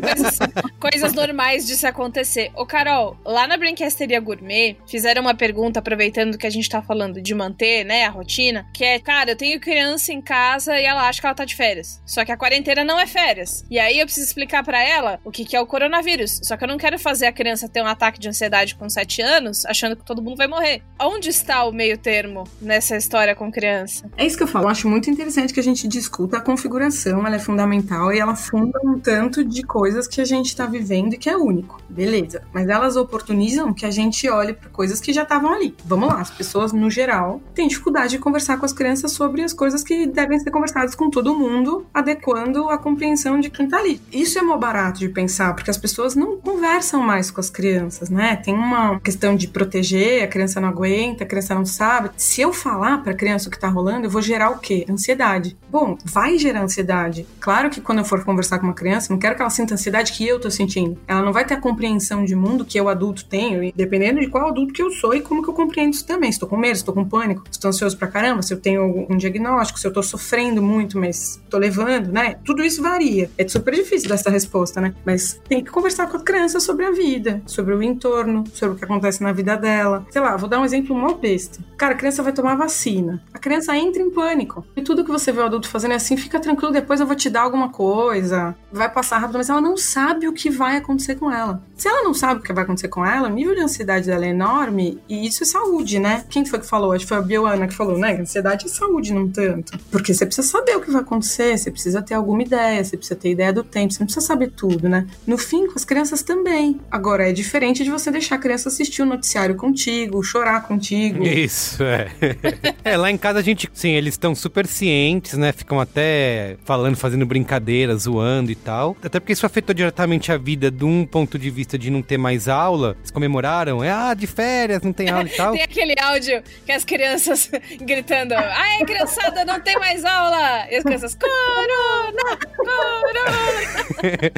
coisas, (laughs) (laughs) coisas normais de se acontecer. Ô, Carol, lá na Brinquesteria Gourmet, fizeram uma pergunta, aproveitando que a gente tá falando de manter, né, a rotina, que é, cara, eu tenho criança em casa e ela acha que ela tá de férias. Só que a quarentena não é férias. E aí eu preciso explicar pra ela o que, que é o coronavírus. Só que eu não quero fazer a criança ter um ataque de ansiedade com 7 anos, achando que todo mundo vai morrer. Onde está o meio termo nessa história com criança? É isso que eu falo. Eu acho muito interessante que a gente discuta a configuração, ela é fundamental e ela funda um tanto de coisas que a gente está vivendo e que é único. Beleza. Mas elas oportunizam que a gente olhe para coisas que já estavam ali. Vamos lá, as pessoas, no geral, têm dificuldade de conversar com as crianças sobre as coisas que devem ser conversadas com todo mundo, adequando a compreensão de quem tá ali. Isso é mó barato de pensar, porque as pessoas não conversam mais com as crianças, né? Tem uma questão de proteger, a criança não aguenta, a criança não sabe. Se eu falar pra criança o que tá rolando, eu vou gerar o quê? Ansiedade. Bom, vai gerar ansiedade. Claro que quando eu for conversar com uma criança, não quero que ela sinta a ansiedade que eu tô sentindo. Ela não vai ter a compreensão de mundo que eu adulto tenho, dependendo de qual adulto que eu sou e como que eu compreendo isso também. Tô com medo, tô com pânico, tô ansioso pra caramba, se eu tenho um diagnóstico, se eu tô sofrendo muito, mas tô levando, né? Tudo isso varia. É super difícil dessa resposta, né? Mas tem que conversar com a criança sobre a vida, sobre o entorno, sobre o que acontece na vida dela. Sei lá, vou dar um exemplo mó besta. Cara, a criança vai tomar vacina. A criança entra em pânico. E tudo que você vê o adulto fazendo é assim, fica tranquilo, depois eu vou te dar alguma coisa. Vai passar rápido, mas ela não sabe o que vai acontecer com ela. Se ela não sabe o que vai acontecer com ela, o nível de ansiedade dela é enorme e isso é saúde, né? Quem foi que falou? Acho que foi a Bioana que falou, né? Ansiedade é saúde, não tanto. Porque você precisa saber o que vai acontecer, você precisa ter alguma ideia, você precisa ter ideia do tempo, você não precisa saber tudo, né? No fim, com as crianças também. Agora, é diferente de você deixar a criança assistir o noticiário contigo, chorar contigo. Isso, é. (laughs) é, lá em casa a gente, sim, eles estão super cientes, né? Ficam até falando, fazendo brincadeiras, zoando e tal. Até porque isso afetou diretamente a vida de um ponto de vista de não ter mais aula. Eles comemoraram, é, ah, de férias, não tem aula e (laughs) tal. tem aquele áudio que as crianças (laughs) gritando: ai, criançada, não tem mais aula! E as crianças: Corona! Corona!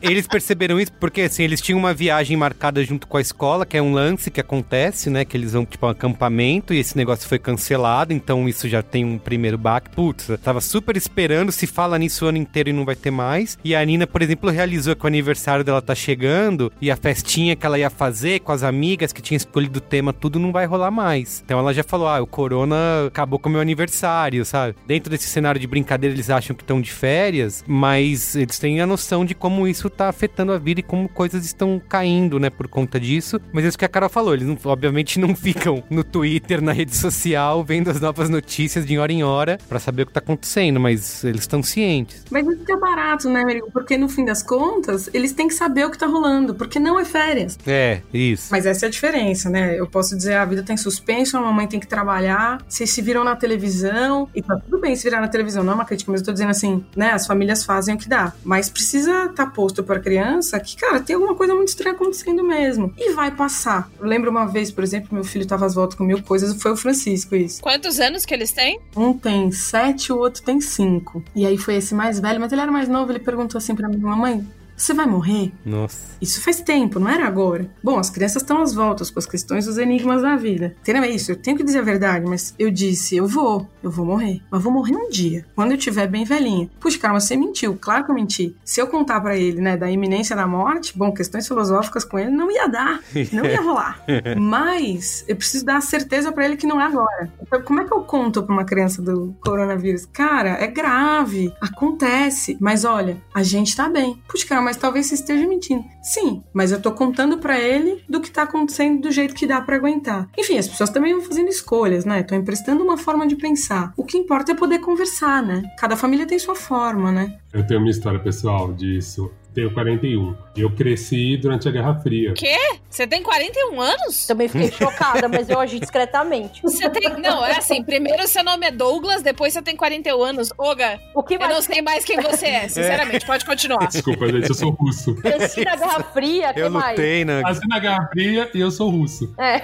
eles perceberam isso porque, assim, eles tinham uma viagem marcada junto com a escola, que é um lance que acontece, né? Que eles vão, tipo, um acampamento e esse negócio foi cancelado, então isso já tem um primeiro baque. Putz, eu tava super esperando, se fala nisso o ano inteiro e não vai ter mais. E a Nina, por exemplo, realizou que o aniversário dela tá chegando e a festinha que ela ia fazer com as amigas que tinha escolhido o tema, tudo não vai rolar mais. Então ela já falou: ah, o corona acabou com o meu aniversário, sabe? Dentro desse cenário de brincadeira, eles acham que estão de férias, mas eles têm a noção de como isso tá afetando a vida e como coisas estão caindo, né, por conta disso. Mas é isso que a Carol falou, eles não, obviamente não ficam no Twitter, na rede social, vendo as novas notícias de hora em hora para saber o que tá acontecendo, mas eles estão cientes. Mas isso que é barato, né, amigo? Porque no fim das contas, eles têm que saber o que tá rolando, porque não é férias. É, isso. Mas essa é a diferença, né? Eu posso dizer, a vida tá em suspenso, a mamãe tem que trabalhar, vocês se viram na televisão, e tá tudo bem se virar na televisão, não é uma crítica, mas eu tô dizendo assim, né? As famílias fazem o que dá. Mas precisa estar tá posto pra criança que, cara, tem alguma coisa muito estranha acontecendo mesmo. E vai passar. Eu lembro uma vez, por exemplo, meu filho tava às voltas com mil coisas, foi o Francisco isso. Quantos anos que eles têm? Um tem sete, o outro tem cinco. E aí foi esse mais velho, mas ele era mais novo, ele perguntou assim pra mim, mamãe, você vai morrer? Nossa. Isso faz tempo, não era agora. Bom, as crianças estão às voltas com as questões dos enigmas da vida. Entendeu? É isso, eu tenho que dizer a verdade, mas eu disse, eu vou, eu vou morrer. Mas vou morrer um dia, quando eu estiver bem velhinha. Puxa, cara, mas você mentiu, claro que eu menti. Se eu contar para ele, né, da iminência da morte, bom, questões filosóficas com ele não ia dar, não ia rolar. (laughs) mas eu preciso dar a certeza para ele que não é agora. Então, como é que eu conto pra uma criança do coronavírus? Cara, é grave, acontece, mas olha, a gente tá bem. Puxa, cara, mas talvez você esteja mentindo. Sim, mas eu tô contando para ele do que tá acontecendo do jeito que dá para aguentar. Enfim, as pessoas também vão fazendo escolhas, né? Tô emprestando uma forma de pensar. O que importa é poder conversar, né? Cada família tem sua forma, né? Eu tenho uma história pessoal disso. Tenho 41. Eu cresci durante a Guerra Fria. Quê? Você tem 41 anos? Também fiquei chocada, mas eu agi discretamente. Você tem. Não, é assim: primeiro seu nome é Douglas, depois você tem 41 anos. Oga, o que eu não sei mais quem você é, sinceramente. É. Pode continuar. Desculpa, gente, eu sou russo. Cresci na Guerra Fria, que eu mais? lutei na. Nasci na Guerra Fria e eu sou russo. É.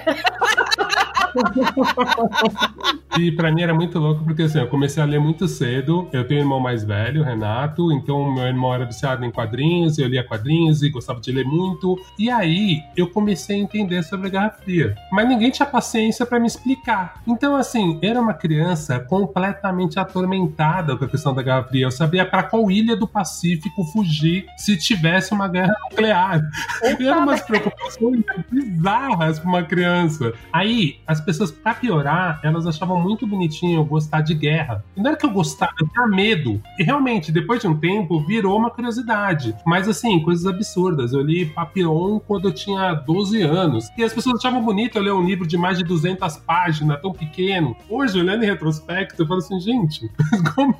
e pra mim era muito louco, porque assim, eu comecei a ler muito cedo. Eu tenho um irmão mais velho, Renato, então meu irmão era viciado em quadrinhos, eu lia quadrinhos e gostava de ler muito. E aí eu comecei a entender sobre a Guerra Fria. Mas ninguém tinha paciência para me explicar. Então, assim, era uma criança completamente atormentada com a questão da Guerra Fria. Eu sabia para qual ilha do Pacífico fugir se tivesse uma guerra nuclear. Eram umas preocupações bizarras para uma criança. Aí, as pessoas, pra piorar, elas achavam muito bonitinho eu gostar de guerra. E não era que eu gostava, eu tinha medo. E realmente, depois de um tempo, virou uma curiosidade. Mas assim, coisas absurdas. Eu li Papillon quando eu tinha 12 anos. E as pessoas achavam bonito eu ler um livro de mais de 200 páginas, tão pequeno. Hoje, olhando em retrospecto, eu falo assim, gente, (laughs) como,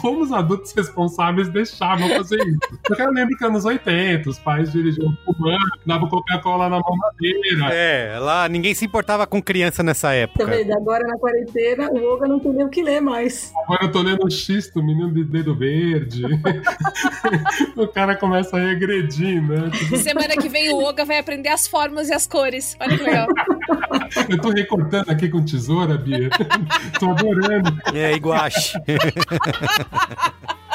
como os adultos responsáveis deixavam fazer isso? (laughs) Porque eu lembro que anos 80, os pais dirigiam fumando, davam Coca-Cola na mamadeira. É, lá ninguém se importava com criança criança nessa época. Tá vendo? Agora na quarentena, o Olga não tem nem o que ler mais. Agora eu tô lendo o X do menino de dedo verde. (laughs) o cara começa a regredir, né? Semana que vem o Oga vai aprender as formas e as cores. Olha que legal. Eu tô recortando aqui com tesoura, Bia. (laughs) tô adorando. É, iguache.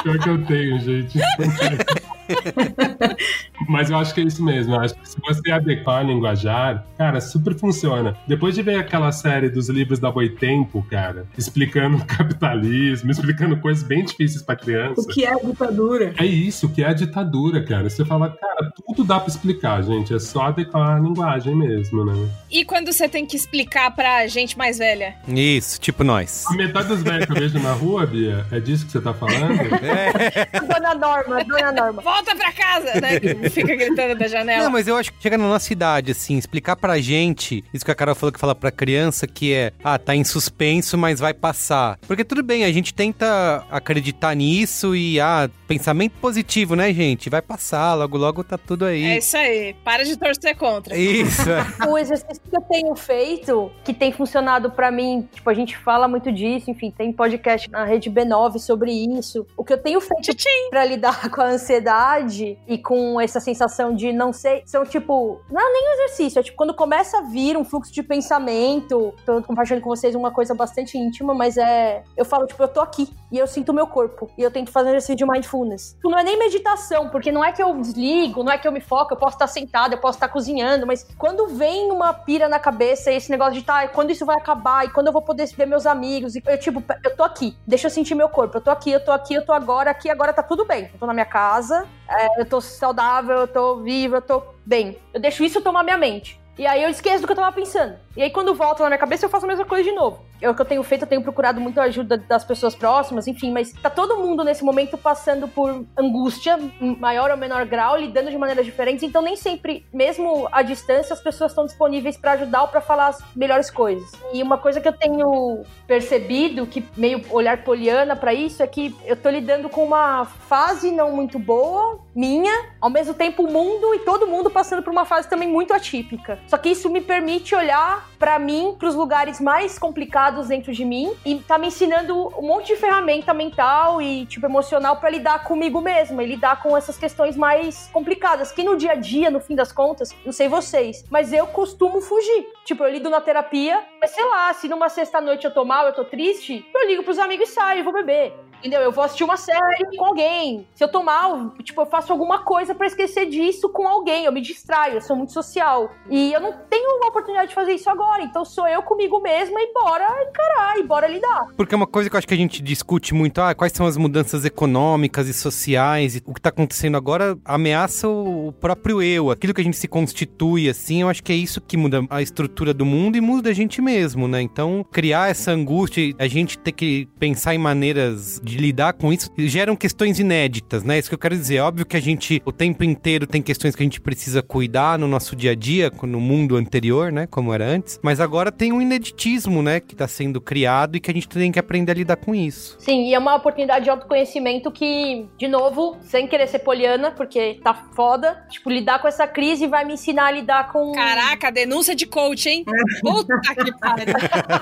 Pior que eu tenho, gente. (laughs) (laughs) Mas eu acho que é isso mesmo. Eu acho que se você adequar a linguajar, cara, super funciona. Depois de ver aquela série dos livros da Boitempo, cara, explicando (laughs) o capitalismo, explicando coisas bem difíceis pra criança. O que é ditadura? É isso, o que é a ditadura, cara. Você fala, cara, tudo dá pra explicar, gente. É só adequar a linguagem mesmo, né? E quando você tem que explicar pra gente mais velha? Isso, tipo nós. A metade das velhas que eu vejo na rua, Bia, é disso que você tá falando? (laughs) Dona Norma, Dona Norma. Volta pra casa, né? (laughs) Que Fica gritando da janela. Não, mas eu acho que chega na nossa idade, assim, explicar pra gente, isso que a Carol falou que fala pra criança, que é, ah, tá em suspenso, mas vai passar. Porque tudo bem, a gente tenta acreditar nisso e, ah, pensamento positivo, né, gente? Vai passar, logo, logo tá tudo aí. É isso aí. Para de torcer contra. Isso. O exercício que eu tenho feito, que tem funcionado pra mim, tipo, a gente fala muito disso, enfim, tem podcast na rede B9 sobre isso. O que eu tenho feito pra lidar (laughs) com a ansiedade e com essa sensação de não sei, são tipo, não é nem um exercício, é tipo quando começa a vir um fluxo de pensamento, tô compartilhando com vocês uma coisa bastante íntima, mas é, eu falo tipo, eu tô aqui e eu sinto o meu corpo e eu tento fazer um exercício de mindfulness. Não é nem meditação, porque não é que eu desligo, não é que eu me foco, eu posso estar sentado, eu posso estar cozinhando, mas quando vem uma pira na cabeça, esse negócio de tá, quando isso vai acabar e quando eu vou poder ver meus amigos, e eu tipo, eu tô aqui, deixa eu sentir meu corpo, eu tô aqui, eu tô aqui, eu tô agora aqui, agora tá tudo bem. Eu tô na minha casa, é, eu tô saudável, eu tô viva, eu tô bem. Eu deixo isso tomar minha mente. E aí eu esqueço do que eu tava pensando. E aí quando volta na minha cabeça, eu faço a mesma coisa de novo. É o que eu tenho feito, eu tenho procurado muito a ajuda das pessoas próximas, enfim, mas tá todo mundo nesse momento passando por angústia, em maior ou menor grau, lidando de maneiras diferentes, então nem sempre, mesmo à distância, as pessoas estão disponíveis pra ajudar ou pra falar as melhores coisas. E uma coisa que eu tenho percebido, que meio olhar poliana pra isso, é que eu tô lidando com uma fase não muito boa, minha, ao mesmo tempo o mundo e todo mundo passando por uma fase também muito atípica. Só que isso me permite olhar pra mim, pros lugares mais complicados dentro de mim e tá me ensinando um monte de ferramenta mental e tipo emocional pra lidar comigo mesma e lidar com essas questões mais complicadas, que no dia a dia, no fim das contas, não sei vocês, mas eu costumo fugir. Tipo, eu lido na terapia, mas sei lá, se numa sexta-noite eu tô mal, eu tô triste, eu ligo pros amigos e saio, vou beber. Entendeu? Eu vou assistir uma série com alguém. Se eu tô mal, tipo, eu faço alguma coisa pra esquecer disso com alguém. Eu me distraio, eu sou muito social. E eu não tenho uma oportunidade de fazer isso agora. Então sou eu comigo mesma e bora encarar, e bora lidar. Porque uma coisa que eu acho que a gente discute muito, ah, quais são as mudanças econômicas e sociais, e o que tá acontecendo agora ameaça o próprio eu, aquilo que a gente se constitui, assim, eu acho que é isso que muda a estrutura do mundo e muda a gente mesmo, né? Então, criar essa angústia, a gente ter que pensar em maneiras de lidar com isso, geram questões inéditas, né? Isso que eu quero dizer. Óbvio que a gente, o tempo inteiro, tem questões que a gente precisa cuidar no nosso dia a dia, no mundo anterior, né? Como era antes. Mas agora tem um ineditismo, né? Que tá sendo criado e que a gente tem que aprender a lidar com isso. Sim, e é uma oportunidade de autoconhecimento que, de novo, sem querer ser poliana, porque tá foda, tipo, lidar com essa crise vai me ensinar a lidar com. Caraca, denúncia de coach, hein? (laughs) Puta que pariu.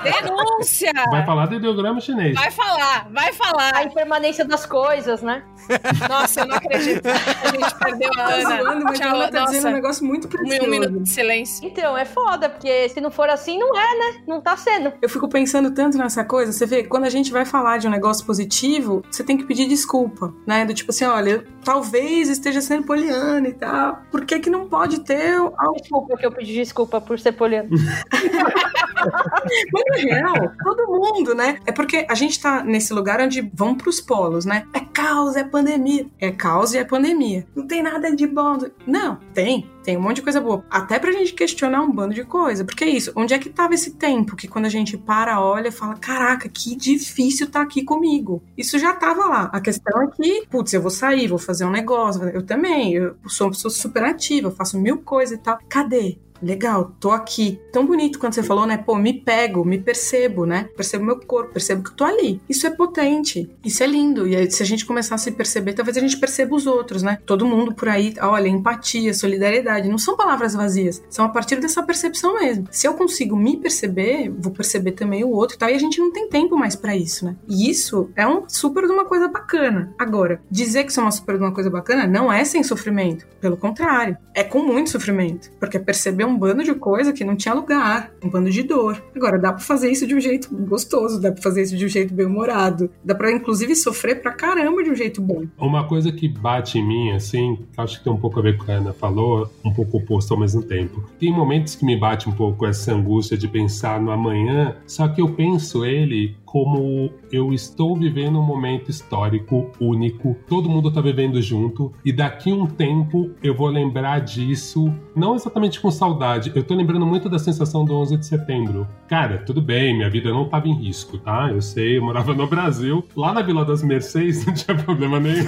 Denúncia! Vai falar do ideograma chinês. Vai falar, vai falar. A impermanência das coisas, né? (laughs) Nossa, eu não acredito. A gente perdeu a Tá Ana. zoando, mas Tchau, ela tá nossa. dizendo um negócio muito precioso. um minuto de silêncio. Então, é foda, porque se não for assim, não é, né? Não tá sendo. Eu fico pensando tanto nessa coisa, você vê, quando a gente vai falar de um negócio positivo, você tem que pedir desculpa, né? Do tipo assim, olha, talvez esteja sendo poliana e tal. Por que que não pode ter algo... Desculpa que eu pedi desculpa por ser poliana. (laughs) (laughs) Mas na real, todo mundo, né? É porque a gente tá nesse lugar onde vão pros polos, né? É caos, é pandemia. É caos e é pandemia. Não tem nada de bom. Não, tem. Tem um monte de coisa boa. Até pra gente questionar um bando de coisa. Porque é isso. Onde é que tava esse tempo que quando a gente para, olha fala: caraca, que difícil tá aqui comigo. Isso já tava lá. A questão é que, putz, eu vou sair, vou fazer um negócio. Eu também. Eu sou uma pessoa super ativa, faço mil coisas e tal. Cadê? Legal, tô aqui. Tão bonito quando você falou, né? Pô, me pego, me percebo, né? Percebo meu corpo, percebo que eu tô ali. Isso é potente, isso é lindo. E aí, se a gente começar a se perceber, talvez a gente perceba os outros, né? Todo mundo por aí, olha, empatia, solidariedade, não são palavras vazias, são a partir dessa percepção mesmo. Se eu consigo me perceber, vou perceber também o outro e tal, e a gente não tem tempo mais para isso, né? E isso é um super de uma coisa bacana. Agora, dizer que isso é uma super de uma coisa bacana não é sem sofrimento, pelo contrário, é com muito sofrimento, porque é um bando de coisa que não tinha lugar, um bando de dor. Agora, dá pra fazer isso de um jeito gostoso, dá pra fazer isso de um jeito bem-humorado, dá pra inclusive sofrer pra caramba de um jeito bom. Uma coisa que bate em mim, assim, acho que tem um pouco a ver com o que a Ana falou, um pouco oposto ao mesmo tempo. Tem momentos que me bate um pouco essa angústia de pensar no amanhã, só que eu penso ele como eu estou vivendo um momento histórico único, todo mundo está vivendo junto, e daqui um tempo eu vou lembrar disso, não exatamente com saudade, eu tô lembrando muito da sensação do 11 de setembro. Cara, tudo bem, minha vida não estava em risco, tá? Eu sei, eu morava no Brasil, lá na Vila das Mercedes (laughs) não tinha problema nenhum.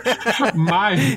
(laughs) mas,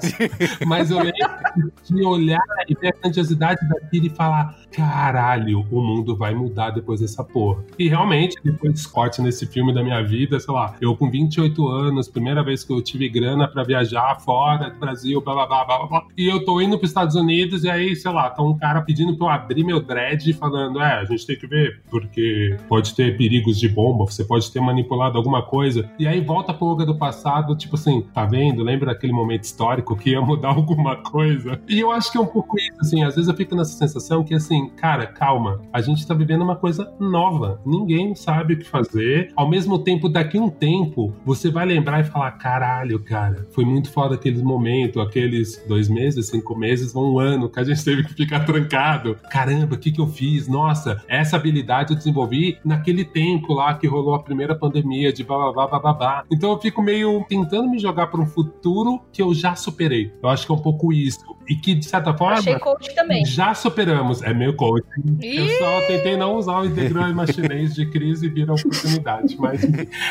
mas eu lembro de olhar e ver a grandiosidade daquilo e falar: caralho, o mundo vai mudar depois dessa porra. E realmente, depois dos cortes nesse filme da minha vida, sei lá, eu com 28 anos, primeira vez que eu tive grana para viajar fora do Brasil, blá blá blá blá blá, e eu tô indo pros Estados Unidos e aí, sei lá, tá um cara pedindo pra eu abrir meu dread falando, é, a gente tem que ver, porque pode ter perigos de bomba, você pode ter manipulado alguma coisa, e aí volta pro Olga do passado, tipo assim, tá vendo? Lembra daquele momento histórico que ia mudar (laughs) alguma coisa? E eu acho que é um pouco isso, assim, às vezes eu fico nessa sensação que, assim, cara, calma, a gente tá vivendo uma coisa nova, ninguém sabe o que fazer, ao mesmo tempo, daqui um tempo, você vai lembrar e falar: caralho, cara, foi muito foda aquele momento, aqueles dois meses, cinco meses, um ano que a gente teve que ficar trancado. Caramba, o que, que eu fiz? Nossa, essa habilidade eu desenvolvi naquele tempo lá que rolou a primeira pandemia de bababá, bababá. Então eu fico meio tentando me jogar para um futuro que eu já superei. Eu acho que é um pouco isso. E que, de certa forma, Achei coach também. já superamos. É meio coach. Eu só tentei não usar o integral chinês de crise e vira oportunidade. Mas,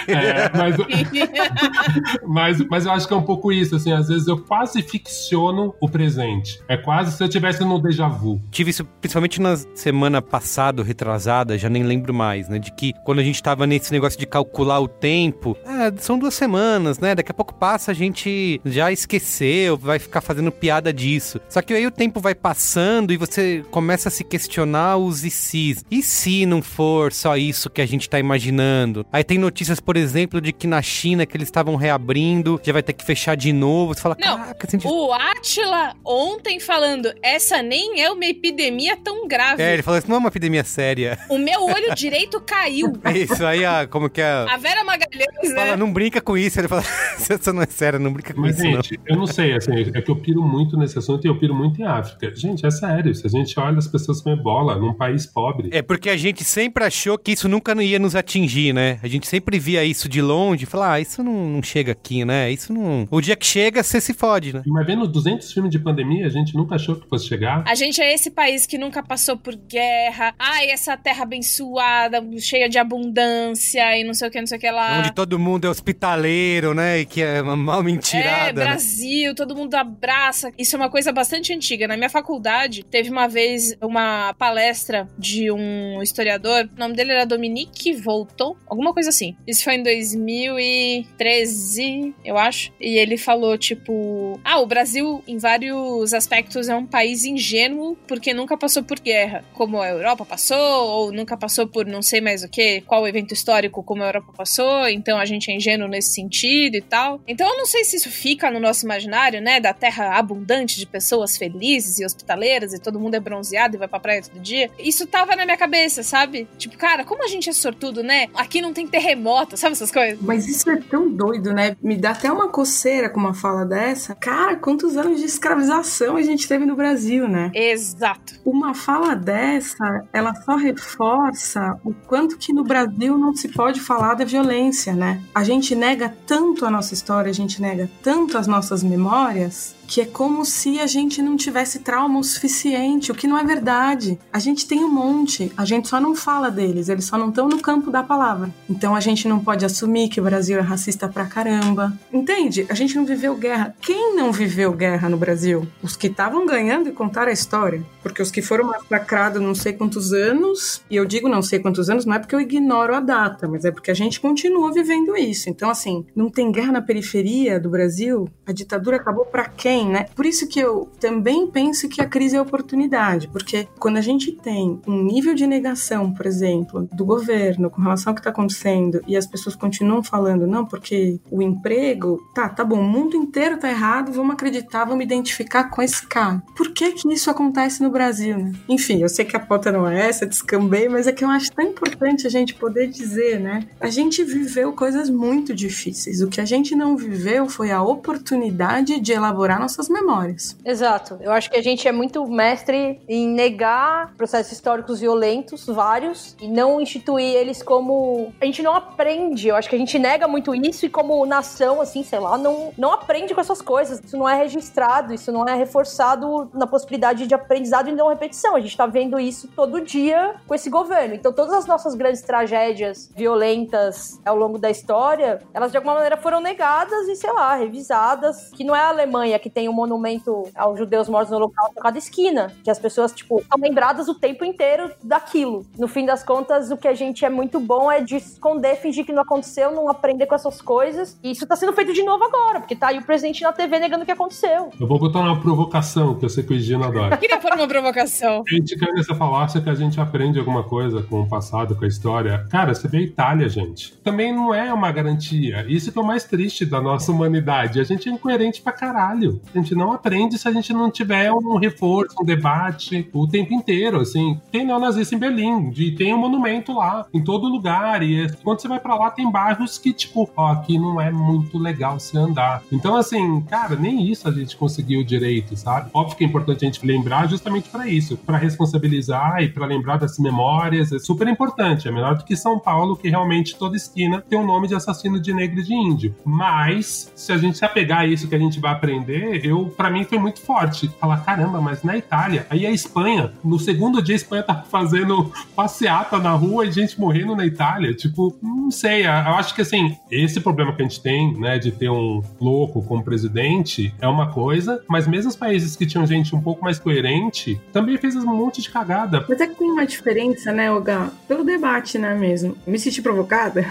é, mas, (laughs) mas, mas eu acho que é um pouco isso. Assim, às vezes eu quase ficciono o presente. É quase se eu tivesse no déjà vu. Tive isso principalmente na semana passada, retrasada, já nem lembro mais, né? De que quando a gente tava nesse negócio de calcular o tempo, é, são duas semanas, né? Daqui a pouco passa, a gente já esqueceu, vai ficar fazendo piada disso. Só que aí o tempo vai passando e você começa a se questionar os e se. E se não for só isso que a gente tá imaginando? Aí tem notícias, por exemplo, de que na China que eles estavam reabrindo, já vai ter que fechar de novo. Você fala, Não, caraca, assim, o Atila ontem falando, essa nem é uma epidemia tão grave. É, ele falou, isso não é uma epidemia séria. O meu olho (laughs) direito caiu. É isso aí, a, como que é? A Vera Magalhães, Fala, né? não brinca com isso. Ele fala, (laughs) isso não é sério, não brinca com Mas, isso, não. gente, eu não sei, assim, é que eu piro muito nesse assunto e eu piro muito em África. Gente, é sério, se a gente olha as pessoas com ebola num país pobre. É porque a gente sempre achou que isso nunca ia nos atingir, né? A gente sempre via isso de longe e falava, ah, isso não, não chega aqui, né? Isso não. O dia que chega, você se fode, né? Mas vendo 200 filmes de pandemia, a gente nunca achou que fosse chegar. A gente é esse país que nunca passou por guerra. Ai, essa terra abençoada, cheia de abundância e não sei o que, não sei o que lá. Onde todo mundo é hospitaleiro, né? E que é uma mal É, mentirada. né? Brasil, todo mundo abraça. Isso é uma coisa bastante antiga. Na minha faculdade, teve uma vez uma palestra de um historiador. O nome dele era Dominique Volton, alguma coisa assim. Isso foi em 2013, eu acho. E ele falou, tipo... Ah, o Brasil, em vários aspectos, é um país ingênuo porque nunca passou por guerra. Como a Europa passou, ou nunca passou por não sei mais o que, qual evento histórico como a Europa passou. Então a gente é ingênuo nesse sentido e tal. Então eu não sei se isso fica no nosso imaginário, né? Da terra abundante de pessoas felizes e hospitaleiras e todo mundo é bronzeado e vai pra praia todo dia. Isso tava na minha cabeça, sabe? Tipo, cara, como a gente é sortudo, né? Aqui não tem terremoto, sabe essas coisas? Mas isso é tão doido, né? Me dá até uma coceira com uma fala dessa. Cara, quantos anos de escravização a gente teve no Brasil, né? Exato. Uma fala dessa, ela só reforça o quanto que no Brasil não se pode falar da violência, né? A gente nega tanto a nossa história, a gente nega tanto as nossas memórias que é como se a gente não tivesse trauma o suficiente, o que não é verdade. A gente tem um monte, a gente só não fala deles, eles só não estão no campo da palavra. Então a gente não pode assumir que o Brasil é racista pra caramba. Entende? A gente não viveu guerra. Quem não viveu guerra no Brasil? Os que estavam ganhando e contaram a história. Porque os que foram massacrados não sei quantos anos, e eu digo não sei quantos anos, não é porque eu ignoro a data, mas é porque a gente continua vivendo isso. Então, assim, não tem guerra na periferia do Brasil? A ditadura acabou para quem, né? Por isso que eu também penso que a crise é oportunidade, porque quando a gente tem um nível de negação, por exemplo, do governo com relação ao que está acontecendo e as pessoas continuam falando, não, porque o emprego, tá, tá bom, o mundo inteiro tá errado, vamos acreditar, vamos identificar com esse cara. Por que que isso acontece no Brasil, né? Enfim, eu sei que a pauta não é essa, descambei, mas é que eu acho tão importante a gente poder dizer, né? A gente viveu coisas muito difíceis. O que a gente não viveu foi a oportunidade de elaborar nossas memórias. Exato. Eu acho que a gente é muito mestre em negar processos históricos violentos, vários, e não instituir eles como. A gente não aprende. Eu acho que a gente nega muito isso e, como nação, assim, sei lá, não, não aprende com essas coisas. Isso não é registrado, isso não é reforçado na possibilidade de aprendizado e não repetição. A gente tá vendo isso todo dia com esse governo. Então, todas as nossas grandes tragédias violentas ao longo da história, elas de alguma maneira foram negadas e, sei lá, revisadas. Que não é a Alemanha que tem um monumento aos judeus mortos no local a cada esquina. Que as pessoas, tipo, são lembradas o tempo inteiro daquilo. No fim das contas, o que a gente é muito bom é de esconder, fingir que não aconteceu, não aprender com essas coisas. E isso tá sendo feito de novo agora, porque tá aí o presidente na TV negando o que aconteceu. Eu vou botar uma provocação, que eu sei que o Gino adora. (laughs) Queria pôr uma provocação. A gente cai nessa falácia que a gente aprende alguma coisa com o passado, com a história. Cara, você vê a Itália, gente. Também não é uma garantia. Isso que é o mais triste da nossa humanidade. A gente é incoerente pra caralho. A gente não aprende se a gente não tiver um reforço, um debate o tempo inteiro, assim. Tem neonazista em Berlim, de, tem um monumento lá, em todo lugar. E quando você vai pra lá, tem bairros que, tipo, ó, aqui não é muito legal se andar. Então, assim, cara, nem isso a gente conseguiu direito, sabe? Óbvio que é importante a gente lembrar justamente para isso, para responsabilizar e para lembrar das memórias. É super importante. É melhor do que São Paulo, que realmente toda esquina tem o um nome de assassino de negro e de índio. Mas, se a gente se apegar a isso que a gente vai aprender, eu, para mim, foi muito forte. Falar, caramba, mas na Itália, aí a Espanha, no segundo dia a Espanha tá fazendo passeata na rua e gente morrendo na Itália. Tipo, não sei. Eu acho que assim, esse problema que a gente tem, né, de ter um louco como presidente é uma coisa, mas mesmo os países que tinham gente um pouco mais coerente também fez um monte de cagada. Mas é que tem uma diferença, né, Olga? Pelo debate, né, mesmo. Me senti provocada. (laughs)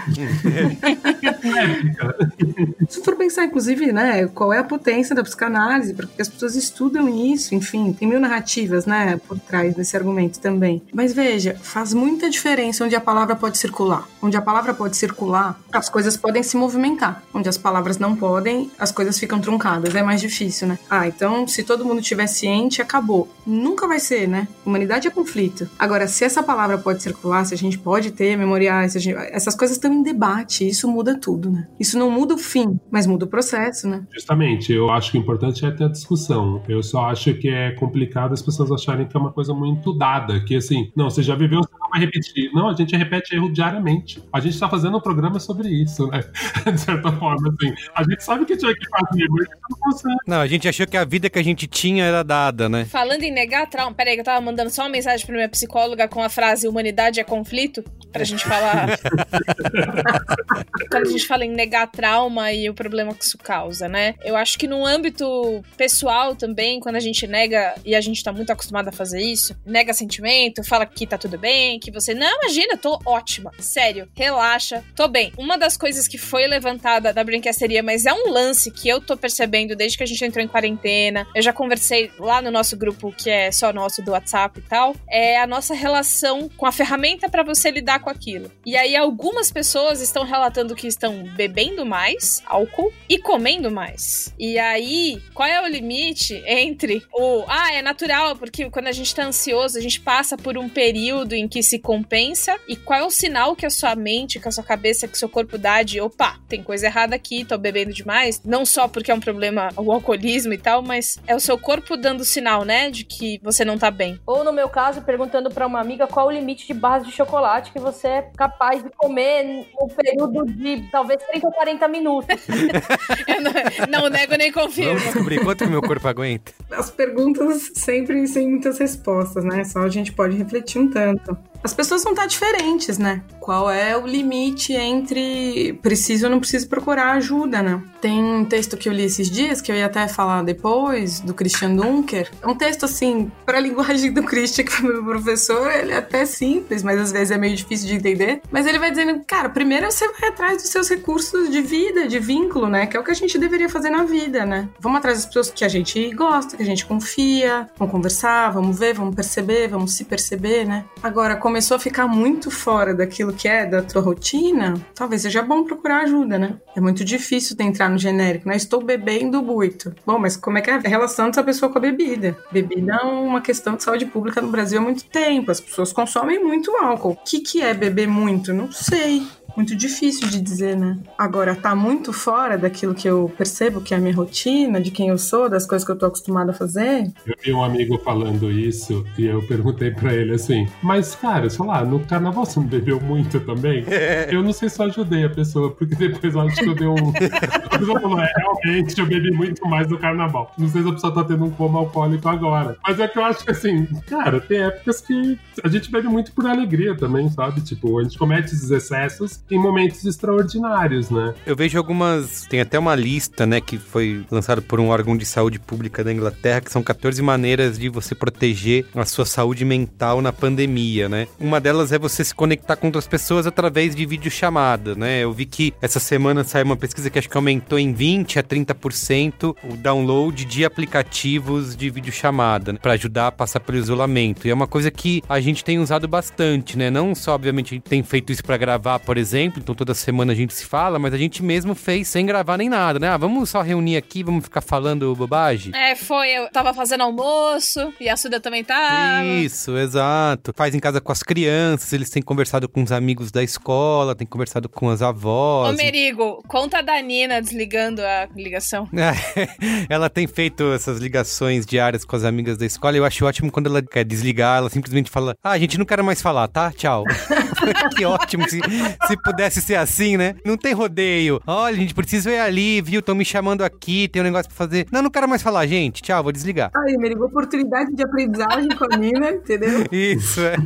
Se for pensar, inclusive, né, qual é a potência da psicanálise, porque as pessoas estudam isso, enfim, tem mil narrativas, né, por trás desse argumento também. Mas veja, faz muita diferença onde a palavra pode circular. Onde a palavra pode circular, as coisas podem se movimentar. Onde as palavras não podem, as coisas ficam truncadas. É mais difícil, né? Ah, então se todo mundo tiver ciente, acabou. Nunca vai ser, né? Humanidade é conflito. Agora, se essa palavra pode circular, se a gente pode ter memoriais, essas coisas estão em debate. Isso muda tudo, né? Isso não muda o fim, mas muda o processo, né? Justamente. Eu acho que o importante é ter a discussão. Eu só acho que é complicado as pessoas acharem que é uma coisa muito dada. Que assim, não, você já viveu, não vai repetir. Não, a gente repete erro diariamente. A gente tá fazendo um programa sobre isso, né? (laughs) De certa forma, assim. A gente sabe que tinha que fazer, mas a gente não consegue. Não, a gente achou que a vida que a gente tinha era dada, né? Falando em negar trauma, peraí, que eu tava mandando só uma mensagem pra minha psicóloga com a frase humanidade é conflito, pra gente falar. (laughs) Quando a gente fala em negar trauma e o problema que isso causa, né? Eu acho que no âmbito pessoal também, quando a gente nega, e a gente tá muito acostumado a fazer isso, nega sentimento, fala que tá tudo bem, que você, não, imagina, tô ótima. Sério, relaxa, tô bem. Uma das coisas que foi levantada da brinquedaria, mas é um lance que eu tô percebendo desde que a gente entrou em quarentena, eu já conversei lá no nosso grupo, que é só nosso do WhatsApp e tal, é a nossa relação com a ferramenta para você lidar com aquilo. E aí algumas pessoas estão relatando que estão bebendo mais álcool e comendo mais. E aí, qual é o limite entre o, ah, é natural, porque quando a gente tá ansioso, a gente passa por um período em que se compensa, e qual é o sinal que a sua mente, que a sua cabeça, que o seu corpo dá de, opa, tem coisa errada aqui, tô bebendo demais. Não só porque é um problema o alcoolismo e tal, mas é o seu corpo dando sinal, né, de que você não tá bem. Ou no meu caso, perguntando pra uma amiga qual o limite de barras de chocolate que você é capaz de comer um período de talvez 30 ou 40 minutos. (laughs) não, não nego nem confirmo. Vamos descobrir quanto que meu corpo aguenta. As perguntas sempre sem muitas respostas, né? Só a gente pode refletir um tanto. As pessoas vão estar diferentes, né? Qual é o limite entre preciso ou não preciso procurar ajuda, né? Tem um texto que eu li esses dias, que eu ia até falar depois, do Christian Dunker. É um texto, assim, para a linguagem do Christian, que foi meu professor, ele é até simples, mas às vezes é meio difícil de entender. Mas ele vai dizendo, cara, primeiro você vai atrás dos seus recursos de vida, de vínculo, né? Que é o que a gente deveria fazer na vida, né? Vamos atrás das pessoas que a gente gosta, que a gente confia, vamos conversar, vamos ver, vamos perceber, vamos se perceber, né? Agora, começou a ficar muito fora daquilo que é da tua rotina, talvez seja bom procurar ajuda, né? É muito difícil de entrar no genérico, né? Estou bebendo muito. Bom, mas como é que é a relação dessa pessoa com a bebida? Bebida é uma questão de saúde pública no Brasil há muito tempo. As pessoas consomem muito álcool. O que, que é beber muito? Não sei muito difícil de dizer, né? Agora, tá muito fora daquilo que eu percebo que é a minha rotina, de quem eu sou, das coisas que eu tô acostumada a fazer. Eu vi um amigo falando isso e eu perguntei para ele assim: Mas, cara, sei lá, no carnaval você não bebeu muito também? eu não sei se eu ajudei a pessoa, porque depois eu acho que eu dei um. (laughs) a pessoa falou: É, realmente, eu bebi muito mais no carnaval. Não sei se a pessoa tá tendo um coma alcoólico agora. Mas é que eu acho que assim, cara, tem épocas que a gente bebe muito por alegria também, sabe? Tipo, a gente comete esses excessos em momentos extraordinários, né? Eu vejo algumas. Tem até uma lista, né, que foi lançada por um órgão de saúde pública da Inglaterra, que são 14 maneiras de você proteger a sua saúde mental na pandemia, né? Uma delas é você se conectar com outras pessoas através de videochamada, né? Eu vi que essa semana saiu uma pesquisa que acho que aumentou em 20 a 30% o download de aplicativos de videochamada, né, para ajudar a passar pelo isolamento. E é uma coisa que a gente tem usado bastante, né? Não só, obviamente, a gente tem feito isso para gravar, por exemplo, então toda semana a gente se fala, mas a gente mesmo fez sem gravar nem nada, né? Ah, vamos só reunir aqui, vamos ficar falando bobagem? É, foi. Eu tava fazendo almoço e a Suda também tava. Isso, exato. Faz em casa com as crianças, eles têm conversado com os amigos da escola, têm conversado com as avós. Ô, Merigo, conta da Nina desligando a ligação. (laughs) ela tem feito essas ligações diárias com as amigas da escola. Eu acho ótimo quando ela quer desligar, ela simplesmente fala: Ah, a gente não quer mais falar, tá? Tchau. (laughs) que ótimo se, se pudesse ser assim, né? Não tem rodeio. Olha, a gente precisa ir ali, viu? Estão me chamando aqui, tem um negócio pra fazer. Não, não quero mais falar, gente. Tchau, vou desligar. Aí, Merigo, oportunidade de aprendizagem com a Nina, entendeu? Isso, é.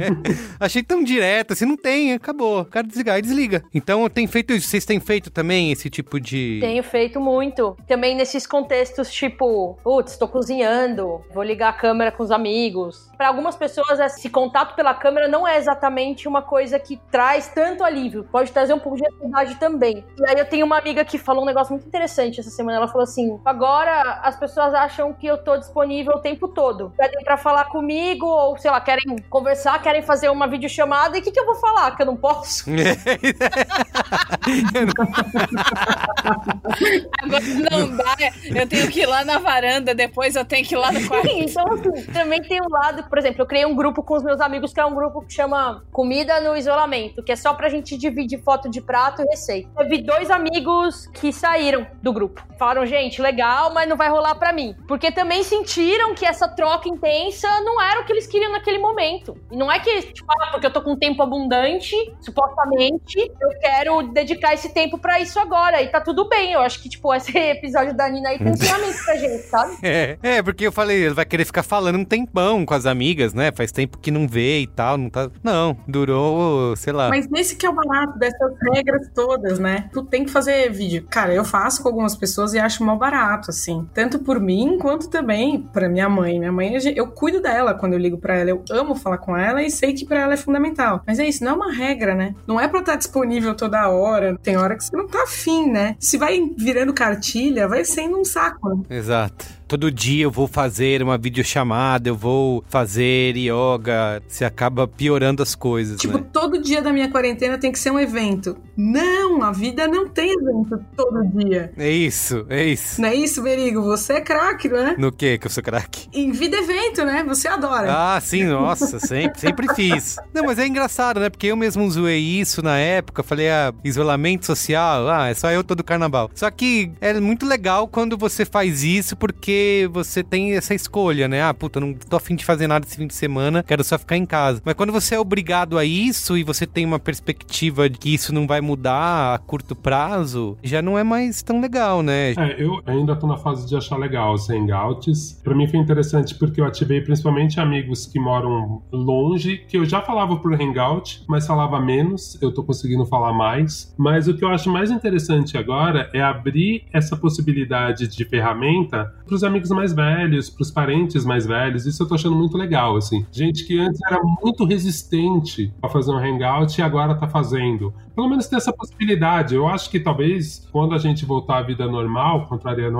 Achei tão direto, assim, não tem, acabou. Quero desligar e desliga. Então, tenho feito isso. Vocês têm feito também esse tipo de. Tenho feito muito. Também nesses contextos, tipo, putz, tô cozinhando, vou ligar a câmera com os amigos. Para algumas pessoas, esse contato pela câmera não é exatamente uma coisa que traz tanto alívio. Pode trazer um pouco de ansiedade também. E aí eu tenho uma amiga que falou um negócio muito interessante essa semana. Ela falou assim: agora as pessoas acham que eu tô disponível o tempo todo. Pedem pra falar comigo, ou sei lá, querem conversar, querem fazer uma videochamada. E o que, que eu vou falar? Que eu não posso? (laughs) Agora não dá. Eu tenho que ir lá na varanda, depois eu tenho que ir lá no quarto. Sim, então assim, também tem um lado, por exemplo, eu criei um grupo com os meus amigos que é um grupo que chama Comida no Isolamento, que é só pra gente dividir foto de prato e receita. Eu vi dois amigos que saíram do grupo. Falaram, gente, legal, mas não vai rolar pra mim. Porque também sentiram que essa troca intensa não era o que eles queriam naquele momento. E não é que, tipo, ah, porque eu tô com tempo abundante, supostamente, eu quero dedicar esse tempo pra isso agora. E tá tudo bem. Eu acho que, tipo, esse (laughs) episódio da Nina aí tem ensinamento pra gente, sabe? (laughs) É, é, porque eu falei, ele vai querer ficar falando um tempão com as amigas, né? Faz tempo que não vê e tal, não tá. Não, durou, sei lá. Mas nesse que é o barato dessas regras todas, né? Tu tem que fazer vídeo. Cara, eu faço com algumas pessoas e acho mal barato, assim. Tanto por mim, quanto também pra minha mãe. Minha mãe, eu cuido dela quando eu ligo pra ela. Eu amo falar com ela e sei que pra ela é fundamental. Mas é isso, não é uma regra, né? Não é pra estar disponível toda hora. Tem hora que você não tá afim, né? Se vai virando cartilha, vai sendo um saco. Né? Exato. Todo dia eu vou fazer uma videochamada, eu vou fazer yoga. Você acaba piorando as coisas, Tipo, né? todo dia da minha quarentena tem que ser um evento. Não, a vida não tem evento todo dia. É isso, é isso. Não é isso, Berigo? Você é craque, não é? No que que eu sou craque? Em vida evento, né? Você adora. Ah, sim, nossa, sempre, sempre fiz. Não, mas é engraçado, né? Porque eu mesmo zoei isso na época, falei, ah, isolamento social, ah, é só eu todo carnaval. Só que é muito legal quando você faz isso porque você tem essa escolha, né? Ah, puta, não tô afim de fazer nada esse fim de semana, quero só ficar em casa. Mas quando você é obrigado a isso e você tem uma perspectiva de que isso não vai mudar a curto prazo, já não é mais tão legal, né? É, eu ainda tô na fase de achar legal os hangouts. Pra mim foi interessante porque eu ativei principalmente amigos que moram longe, que eu já falava por hangout, mas falava menos. Eu tô conseguindo falar mais. Mas o que eu acho mais interessante agora é abrir essa possibilidade de ferramenta pros amigos mais velhos, pros parentes mais velhos. Isso eu tô achando muito legal, assim. Gente que antes era muito resistente a fazer um hangout e agora tá fazendo. Pelo menos ter essa possibilidade. Eu acho que talvez quando a gente voltar à vida normal, contrariando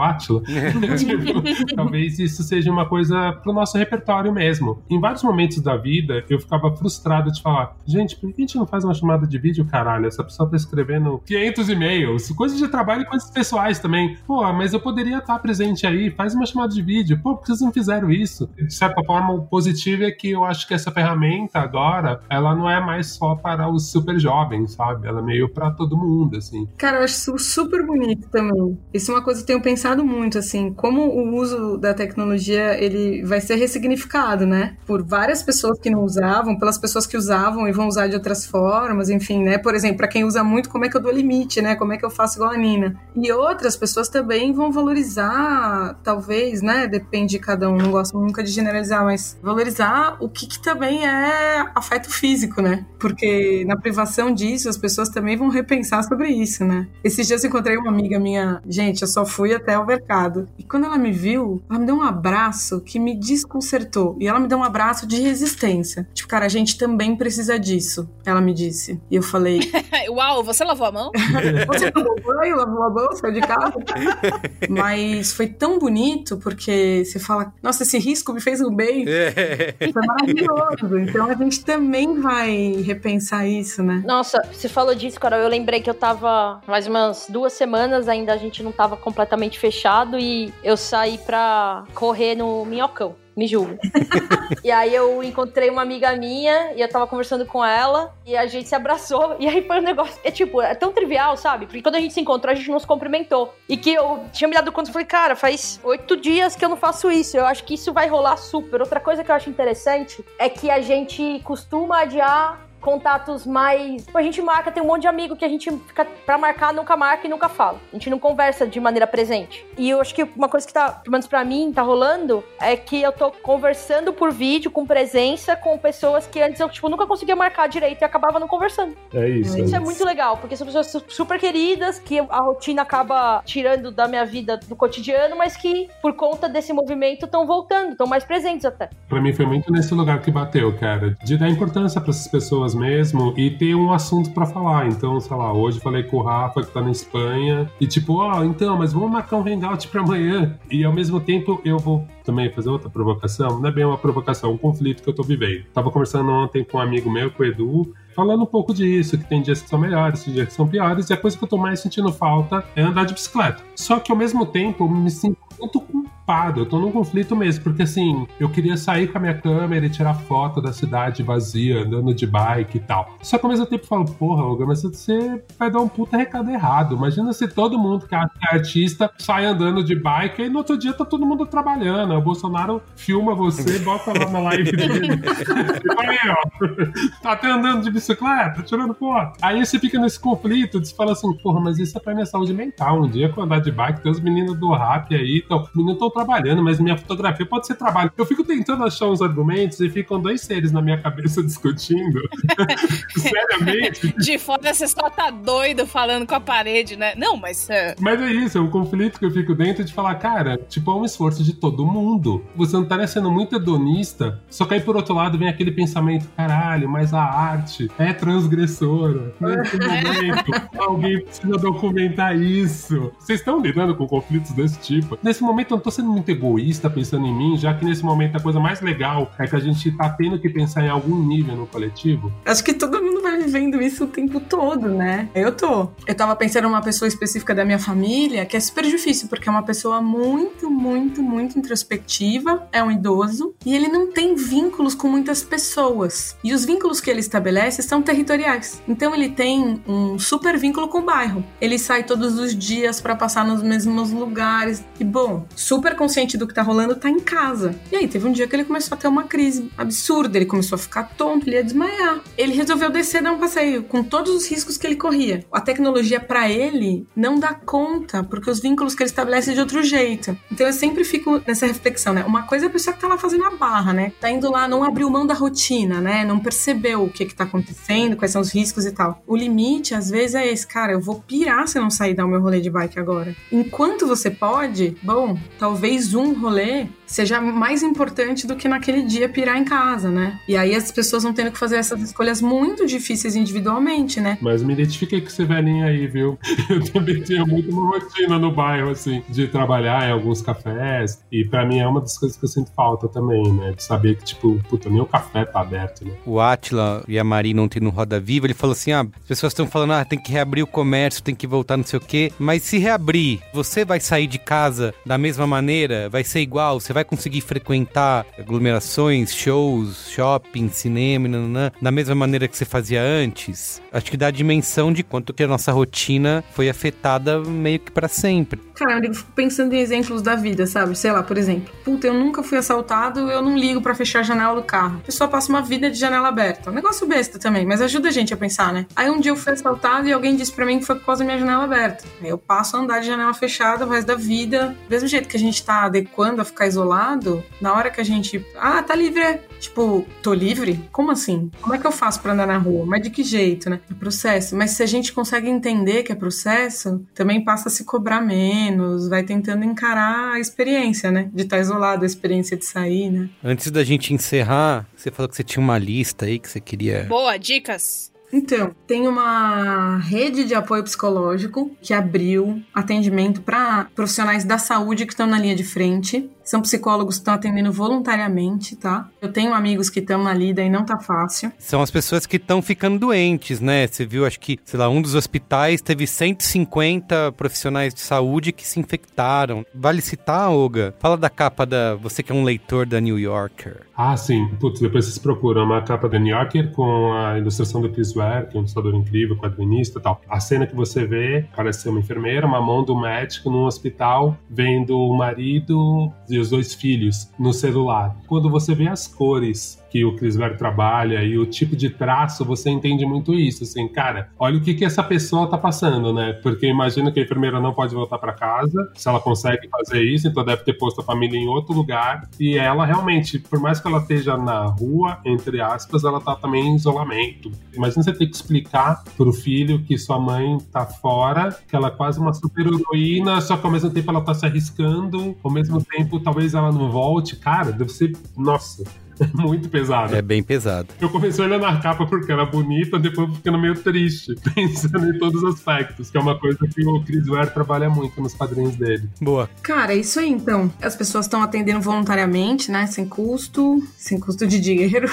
tipo, (laughs) talvez isso seja uma coisa pro nosso repertório mesmo. Em vários momentos da vida, eu ficava frustrado de falar: gente, por que a gente não faz uma chamada de vídeo, caralho? Essa pessoa tá escrevendo 500 e-mails, coisas de trabalho e coisas pessoais também. Pô, mas eu poderia estar presente aí, faz uma chamada de vídeo. Pô, por que vocês não fizeram isso? De certa forma, o positivo é que eu acho que essa ferramenta agora, ela não é mais só para os super jovens, sabe? Ela é meio para todo mundo, assim. Cara, eu acho super bonito também. Isso é uma coisa que eu tenho pensado muito, assim, como o uso da tecnologia, ele vai ser ressignificado, né? Por várias pessoas que não usavam, pelas pessoas que usavam e vão usar de outras formas, enfim, né? Por exemplo, para quem usa muito, como é que eu dou limite, né? Como é que eu faço igual a Nina? E outras pessoas também vão valorizar, talvez, né? Depende de cada um, não gosto nunca de generalizar, mas valorizar o que, que também é afeto físico, né? Porque na privação disso, as pessoas também vão repensar sobre isso, né? Esses dias eu encontrei uma amiga minha, gente, eu só fui até o mercado. E quando ela me viu, ela me deu um abraço que me desconcertou. E ela me deu um abraço de resistência. Tipo, cara, a gente também precisa disso. Ela me disse. E eu falei. (laughs) Uau, você lavou a mão? (laughs) você banho, lavou a mão, saiu de casa? (laughs) Mas foi tão bonito porque você fala, nossa, esse risco me fez um bem. Foi maravilhoso. Então a gente também vai repensar isso, né? Nossa, você falou disso, Carol. Eu lembrei que eu tava mais umas duas semanas, ainda a gente não tava completamente fechado e eu saí pra correr no Minhocão. Me julgo. e aí eu encontrei uma amiga minha e eu tava conversando com ela e a gente se abraçou. E aí foi um negócio. É tipo, é tão trivial, sabe? Porque quando a gente se encontrou, a gente não se cumprimentou. E que eu tinha me dado conta e falei, cara, faz oito dias que eu não faço isso. Eu acho que isso vai rolar super. Outra coisa que eu acho interessante é que a gente costuma adiar contatos mais. A gente marca, tem um monte de amigo que a gente fica pra marcar, nunca marca e nunca fala. A gente não conversa de maneira presente. E eu acho que uma coisa que tá, pelo menos pra mim, tá rolando é que eu tô conversando por vídeo, com presença, com pessoas que antes eu, tipo, nunca conseguia marcar direito e acabava não conversando. É isso. Isso é, é muito legal, porque são pessoas super queridas, que a rotina acaba tirando da minha vida do cotidiano, mas que, por conta desse movimento, estão voltando, estão mais presentes até. Pra mim foi muito nesse lugar que bateu, cara. De dar importância pra essas pessoas mesmo e ter um assunto pra falar. Então, sei lá, hoje falei com o Rafa que tá na Espanha e tipo, ó, então, mas vamos marcar um hangout pra amanhã. E ao mesmo tempo eu vou também fazer outra provocação. Não é bem uma provocação, um conflito que eu tô vivendo. Tava conversando ontem com um amigo meu, com o Edu, falando um pouco disso, que tem dias que são melhores, dias que são piores, e a coisa que eu tô mais sentindo falta é andar de bicicleta. Só que ao mesmo tempo eu me sinto muito culpado, eu tô num conflito mesmo, porque assim, eu queria sair com a minha câmera e tirar foto da cidade vazia, andando de bike e tal. Só que ao mesmo tempo eu falo, porra, Olga, mas você vai dar um puta recado errado. Imagina se todo mundo que é artista sai andando de bike e no outro dia tá todo mundo trabalhando. O Bolsonaro filma você, bota lá na live dele. (laughs) aí, ó, tá até andando de bicicleta, tirando foto. Aí você fica nesse conflito, você fala assim, porra, mas isso é pra minha saúde mental. Um dia que eu andar de bike, tem os meninos do rap aí, então, os meninos estão trabalhando, mas minha fotografia pode ser trabalho. Eu fico tentando achar uns argumentos e ficam dois seres na minha cabeça (laughs) discutindo. (laughs) Seriamente. De fora você só tá doido falando com a parede, né? Não, mas. é, Mas é isso, é um conflito que eu fico dentro de falar, cara, tipo, é um esforço de todo mundo. Você não tá sendo muito hedonista, só que aí por outro lado vem aquele pensamento, caralho, mas a arte é transgressora. Nesse momento, (laughs) alguém precisa documentar isso. Vocês estão lidando com conflitos desse tipo. Nesse momento eu não tô sendo muito egoísta pensando em mim, já que nesse momento a coisa mais legal é que a gente tá tendo que pensar em algum nível no coletivo? Acho que todo mundo vivendo isso o tempo todo, né? Eu tô. Eu tava pensando numa pessoa específica da minha família que é super difícil, porque é uma pessoa muito, muito, muito introspectiva, é um idoso, e ele não tem vínculos com muitas pessoas. E os vínculos que ele estabelece são territoriais. Então ele tem um super vínculo com o bairro. Ele sai todos os dias para passar nos mesmos lugares. E bom, super consciente do que tá rolando, tá em casa. E aí teve um dia que ele começou a ter uma crise absurda, ele começou a ficar tonto, ele ia desmaiar. Ele resolveu descer dar um passeio com todos os riscos que ele corria. A tecnologia para ele não dá conta, porque os vínculos que ele estabelece é de outro jeito. Então eu sempre fico nessa reflexão, né? Uma coisa é a pessoa que tá lá fazendo a barra, né? Tá indo lá, não abriu mão da rotina, né? Não percebeu o que que tá acontecendo, quais são os riscos e tal. O limite, às vezes, é esse, cara, eu vou pirar se eu não sair dar o meu rolê de bike agora. Enquanto você pode, bom, talvez um rolê seja mais importante do que naquele dia pirar em casa, né? E aí as pessoas vão tendo que fazer essas escolhas muito difíceis individualmente, né? Mas me identifiquei com esse velhinho aí, viu? (laughs) Eu também tinha muito uma rotina no bairro, assim, de trabalhar em alguns cafés. E para mim é uma das coisas que eu sinto falta também, né? De saber que, tipo, puta, nem o café tá aberto, né? O Atila e a Mari não tem no Roda Viva, ele falou assim: ah, as pessoas estão falando, ah, tem que reabrir o comércio, tem que voltar não sei o quê. Mas se reabrir, você vai sair de casa da mesma maneira? Vai ser igual? Você vai conseguir frequentar aglomerações, shows, shopping, cinema, nananã, da mesma maneira que você fazia antes? Acho que dá a dimensão de quanto que a nossa rotina foi afetada meio que para sempre. Cara, eu fico pensando em exemplos da vida, sabe? Sei lá, por exemplo, puta, eu nunca fui assaltado, eu não ligo para fechar a janela do carro. A pessoa passa uma vida de janela aberta. Um negócio besta também, mas ajuda a gente a pensar, né? Aí um dia eu fui assaltado e alguém disse para mim que foi por causa da minha janela aberta. Aí eu passo a andar de janela fechada o resto da vida. Do mesmo jeito que a gente tá adequando a ficar isolado, na hora que a gente. Ah, tá livre. Tipo, tô livre? Como assim? Como é que eu faço para andar na rua? Mas de que jeito, né? É processo. Mas se a gente consegue entender que é processo, também passa a se cobrar menos, vai tentando encarar a experiência, né? De estar isolado, a experiência de sair, né? Antes da gente encerrar, você falou que você tinha uma lista aí que você queria. Boa, dicas. Então, tem uma rede de apoio psicológico que abriu atendimento para profissionais da saúde que estão na linha de frente. São psicólogos que estão atendendo voluntariamente, tá? Eu tenho amigos que estão na lida e não tá fácil. São as pessoas que estão ficando doentes, né? Você viu, acho que, sei lá, um dos hospitais teve 150 profissionais de saúde que se infectaram. Vale citar, Olga? Fala da capa da. Você que é um leitor da New Yorker. Ah, sim. Putz, depois vocês procuram uma capa da New Yorker com a ilustração do Chris Ware, que é um ilustrador incrível, quadrinista e tal. A cena que você vê parece ser uma enfermeira, uma mão do médico num hospital, vendo o marido e os dois filhos no celular. Quando você vê as cores que o Chris Ware trabalha e o tipo de traço, você entende muito isso. Assim, cara, olha o que, que essa pessoa tá passando, né? Porque imagina que a enfermeira não pode voltar para casa, se ela consegue fazer isso, então deve ter posto a família em outro lugar. E ela realmente, por mais que ela esteja na rua, entre aspas, ela tá também em isolamento. Imagina você ter que explicar pro filho que sua mãe tá fora, que ela é quase uma super heroína, só que ao mesmo tempo ela tá se arriscando, ao mesmo tempo talvez ela não volte. Cara, deve ser. Nossa. (laughs) muito pesado. É bem pesado. Eu comecei olhando a capa porque era bonita, depois ficando meio triste, (laughs) pensando em todos os aspectos, que é uma coisa que o Chris Ware trabalha muito nos quadrinhos dele. Boa. Cara, é isso aí então. As pessoas estão atendendo voluntariamente, né? Sem custo, sem custo de dinheiro.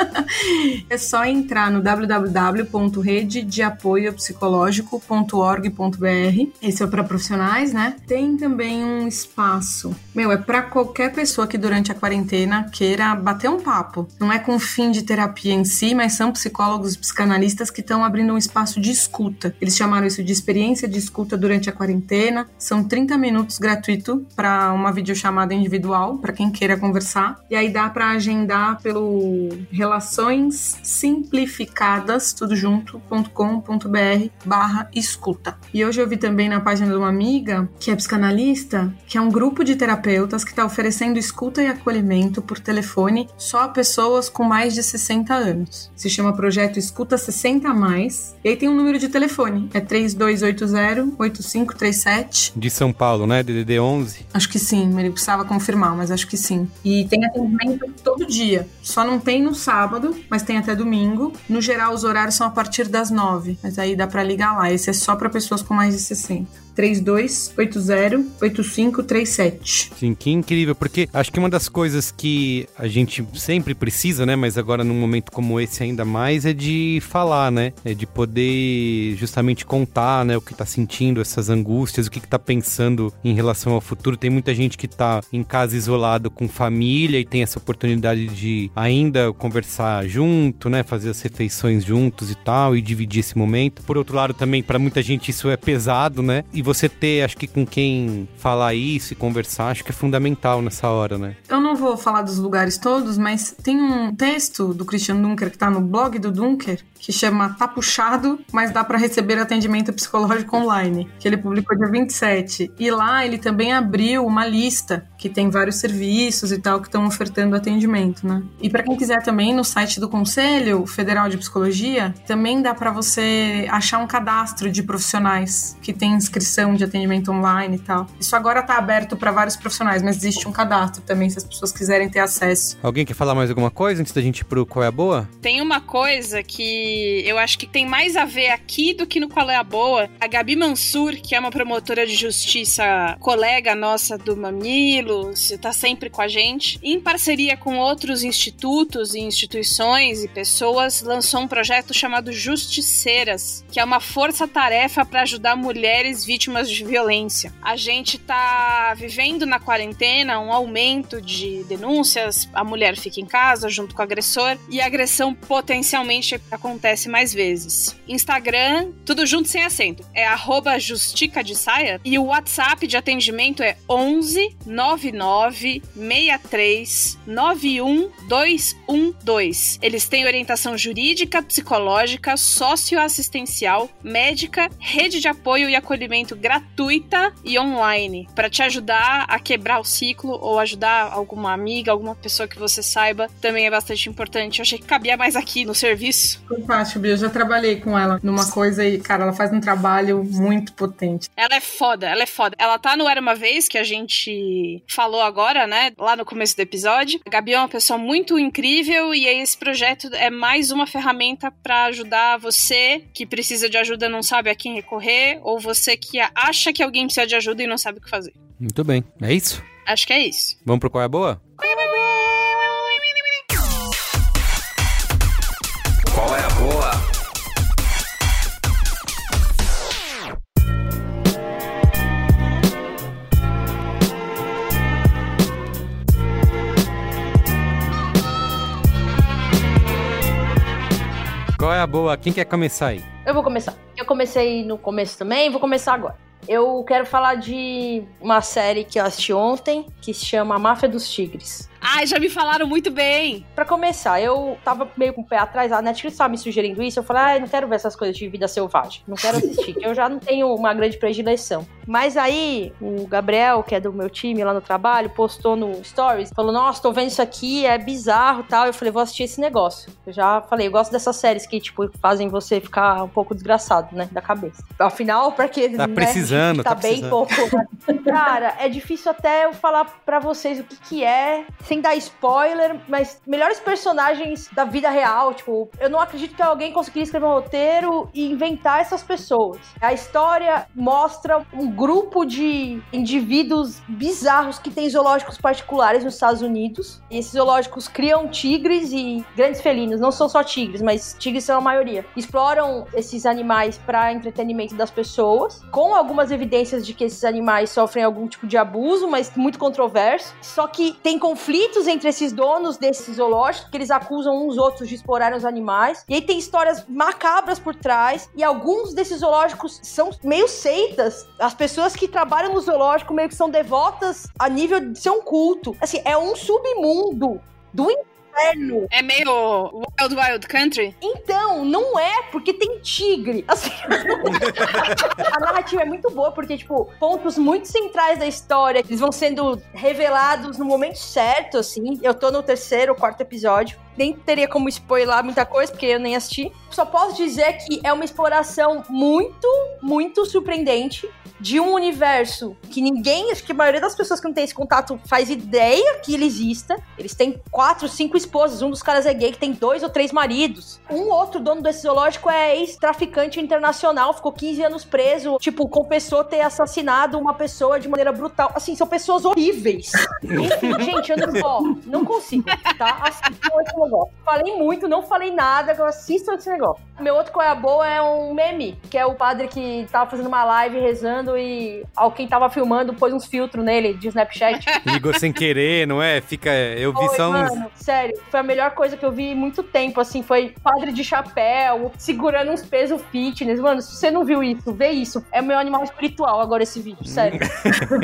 (laughs) é só entrar no www.rededeapoiopsicológico.org.br. Esse é para profissionais, né? Tem também um espaço. Meu, é para qualquer pessoa que durante a quarentena queira bater um papo. Não é com fim de terapia em si, mas são psicólogos psicanalistas que estão abrindo um espaço de escuta. Eles chamaram isso de experiência de escuta durante a quarentena. São 30 minutos gratuito para uma videochamada individual, para quem queira conversar. E aí dá para agendar pelo relações simplificadas, tudo junto.com.br barra escuta. E hoje eu vi também na página de uma amiga, que é psicanalista, que é um grupo de terapeutas que está oferecendo escuta e acolhimento por telefone só a pessoas com mais de 60 anos. Se chama Projeto Escuta 60 a Mais. E aí tem um número de telefone, é 3280-8537. De São Paulo, né? DDD 11? Acho que sim, ele precisava confirmar, mas acho que sim. E tem atendimento todo dia. Só não tem no sábado, mas tem até domingo. No geral, os horários são a partir das 9, mas aí dá para ligar lá. Esse é só para pessoas com mais de 60. 3280-8537. Sim, que incrível, porque acho que uma das coisas que a gente sempre precisa, né, mas agora num momento como esse ainda mais, é de falar, né? É de poder justamente contar, né, o que tá sentindo, essas angústias, o que, que tá pensando em relação ao futuro. Tem muita gente que tá em casa isolado com família e tem essa oportunidade de ainda conversar junto, né, fazer as refeições juntos e tal, e dividir esse momento. Por outro lado, também, para muita gente isso é pesado, né? E você ter, acho que com quem falar isso e conversar, acho que é fundamental nessa hora, né? Eu não vou falar dos lugares todos, mas tem um texto do Christian Dunker que tá no blog do Dunker, que chama Tá Puxado, mas dá para receber atendimento psicológico online, que ele publicou dia 27. E lá ele também abriu uma lista que tem vários serviços e tal que estão ofertando atendimento, né? E para quem quiser também no site do Conselho Federal de Psicologia, também dá para você achar um cadastro de profissionais que tem inscrição de atendimento online e tal. Isso agora tá aberto para vários profissionais, mas existe um cadastro também se as pessoas quiserem ter acesso. Alguém quer falar mais alguma coisa antes da gente ir pro Qual é a Boa? Tem uma coisa que eu acho que tem mais a ver aqui do que no Qual é a Boa. A Gabi Mansur, que é uma promotora de justiça, colega nossa do Mamilos, tá sempre com a gente, em parceria com outros institutos e instituições e pessoas, lançou um projeto chamado Justiceiras, que é uma força-tarefa para ajudar mulheres vítimas de violência. A gente tá vivendo na quarentena um aumento de denúncias, a mulher fica em casa junto com o agressor e a agressão potencialmente acontece mais vezes. Instagram, tudo junto sem acento, é arroba justica de saia e o WhatsApp de atendimento é 11 99 63 91 212. Eles têm orientação jurídica, psicológica, socioassistencial, médica, rede de apoio e acolhimento gratuita e online para te ajudar a quebrar o ciclo ou ajudar alguma amiga, alguma pessoa que você saiba, também é bastante importante. Eu achei que cabia mais aqui no serviço. Fantástico, Bia. Eu já trabalhei com ela numa coisa e, cara, ela faz um trabalho muito potente. Ela é foda, ela é foda. Ela tá no Era Uma Vez, que a gente falou agora, né? Lá no começo do episódio. A Gabi é uma pessoa muito incrível e esse projeto é mais uma ferramenta para ajudar você que precisa de ajuda, não sabe a quem recorrer, ou você que acha que alguém precisa de ajuda e não sabe o que fazer. Muito bem. É isso? Acho que é isso. Vamos pro Qual é a Boa? Qual é Qual é a boa? Quem quer começar aí? Eu vou começar. Eu comecei no começo também, vou começar agora. Eu quero falar de uma série que eu assisti ontem, que se chama Máfia dos Tigres. Ai, já me falaram muito bem. Pra começar, eu tava meio com o pé atrás, a Netflix tava me sugerindo isso, eu falei, ah, eu não quero ver essas coisas de vida selvagem, não quero assistir, que eu já não tenho uma grande predileção. Mas aí, o Gabriel, que é do meu time lá no trabalho, postou no Stories, falou, nossa, tô vendo isso aqui, é bizarro tal. Eu falei, vou assistir esse negócio. Eu já falei, eu gosto dessas séries que, tipo, fazem você ficar um pouco desgraçado, né, da cabeça. Afinal, pra que... Tá né, precisando, tá, tá bem precisando. pouco. Cara, é difícil até eu falar pra vocês o que que é, sem dar spoiler, mas melhores personagens da vida real, tipo, eu não acredito que alguém conseguiria escrever um roteiro e inventar essas pessoas. A história mostra um grupo de indivíduos bizarros que têm zoológicos particulares nos Estados Unidos. E esses zoológicos criam tigres e grandes felinos, não são só tigres, mas tigres são a maioria. Exploram esses animais para entretenimento das pessoas, com algumas evidências de que esses animais sofrem algum tipo de abuso, mas muito controverso. Só que tem conflitos entre esses donos desses zoológicos, que eles acusam uns outros de explorarem os animais. E aí tem histórias macabras por trás, e alguns desses zoológicos são meio seitas. As pessoas que trabalham no zoológico meio que são devotas a nível de ser um culto. Assim, é um submundo do inferno. É meio Wild Wild Country? Então, não é, porque tem tigre. Assim, (laughs) a narrativa é muito boa, porque, tipo, pontos muito centrais da história, eles vão sendo revelados no momento certo, assim. Eu tô no terceiro, quarto episódio. Nem teria como spoiler muita coisa, porque eu nem assisti. Só posso dizer que é uma exploração muito, muito surpreendente de um universo que ninguém, acho que a maioria das pessoas que não tem esse contato faz ideia que ele exista. Eles têm quatro, cinco esposas, um dos caras é gay que tem dois ou três maridos. Um outro dono desse zoológico é ex-traficante internacional, ficou 15 anos preso, tipo, confessou ter assassinado uma pessoa de maneira brutal. Assim, são pessoas horríveis. Enfim, (laughs) gente, eu não, ó, não consigo, tá? Assistam esse negócio. Falei muito, não falei nada, assistam esse negócio. Meu outro qual é a boa é um meme, que é o padre que tava fazendo uma live rezando e alguém tava filmando pôs uns filtros nele de Snapchat. Ligou sem querer, não é? Fica. Eu vi Foi, só uns. mano, sério, foi a melhor coisa que eu vi muito tempo, assim, foi padre de chapéu, segurando uns pesos fitness. Mano, se você não viu isso, vê isso. É meu animal espiritual agora esse vídeo, sério.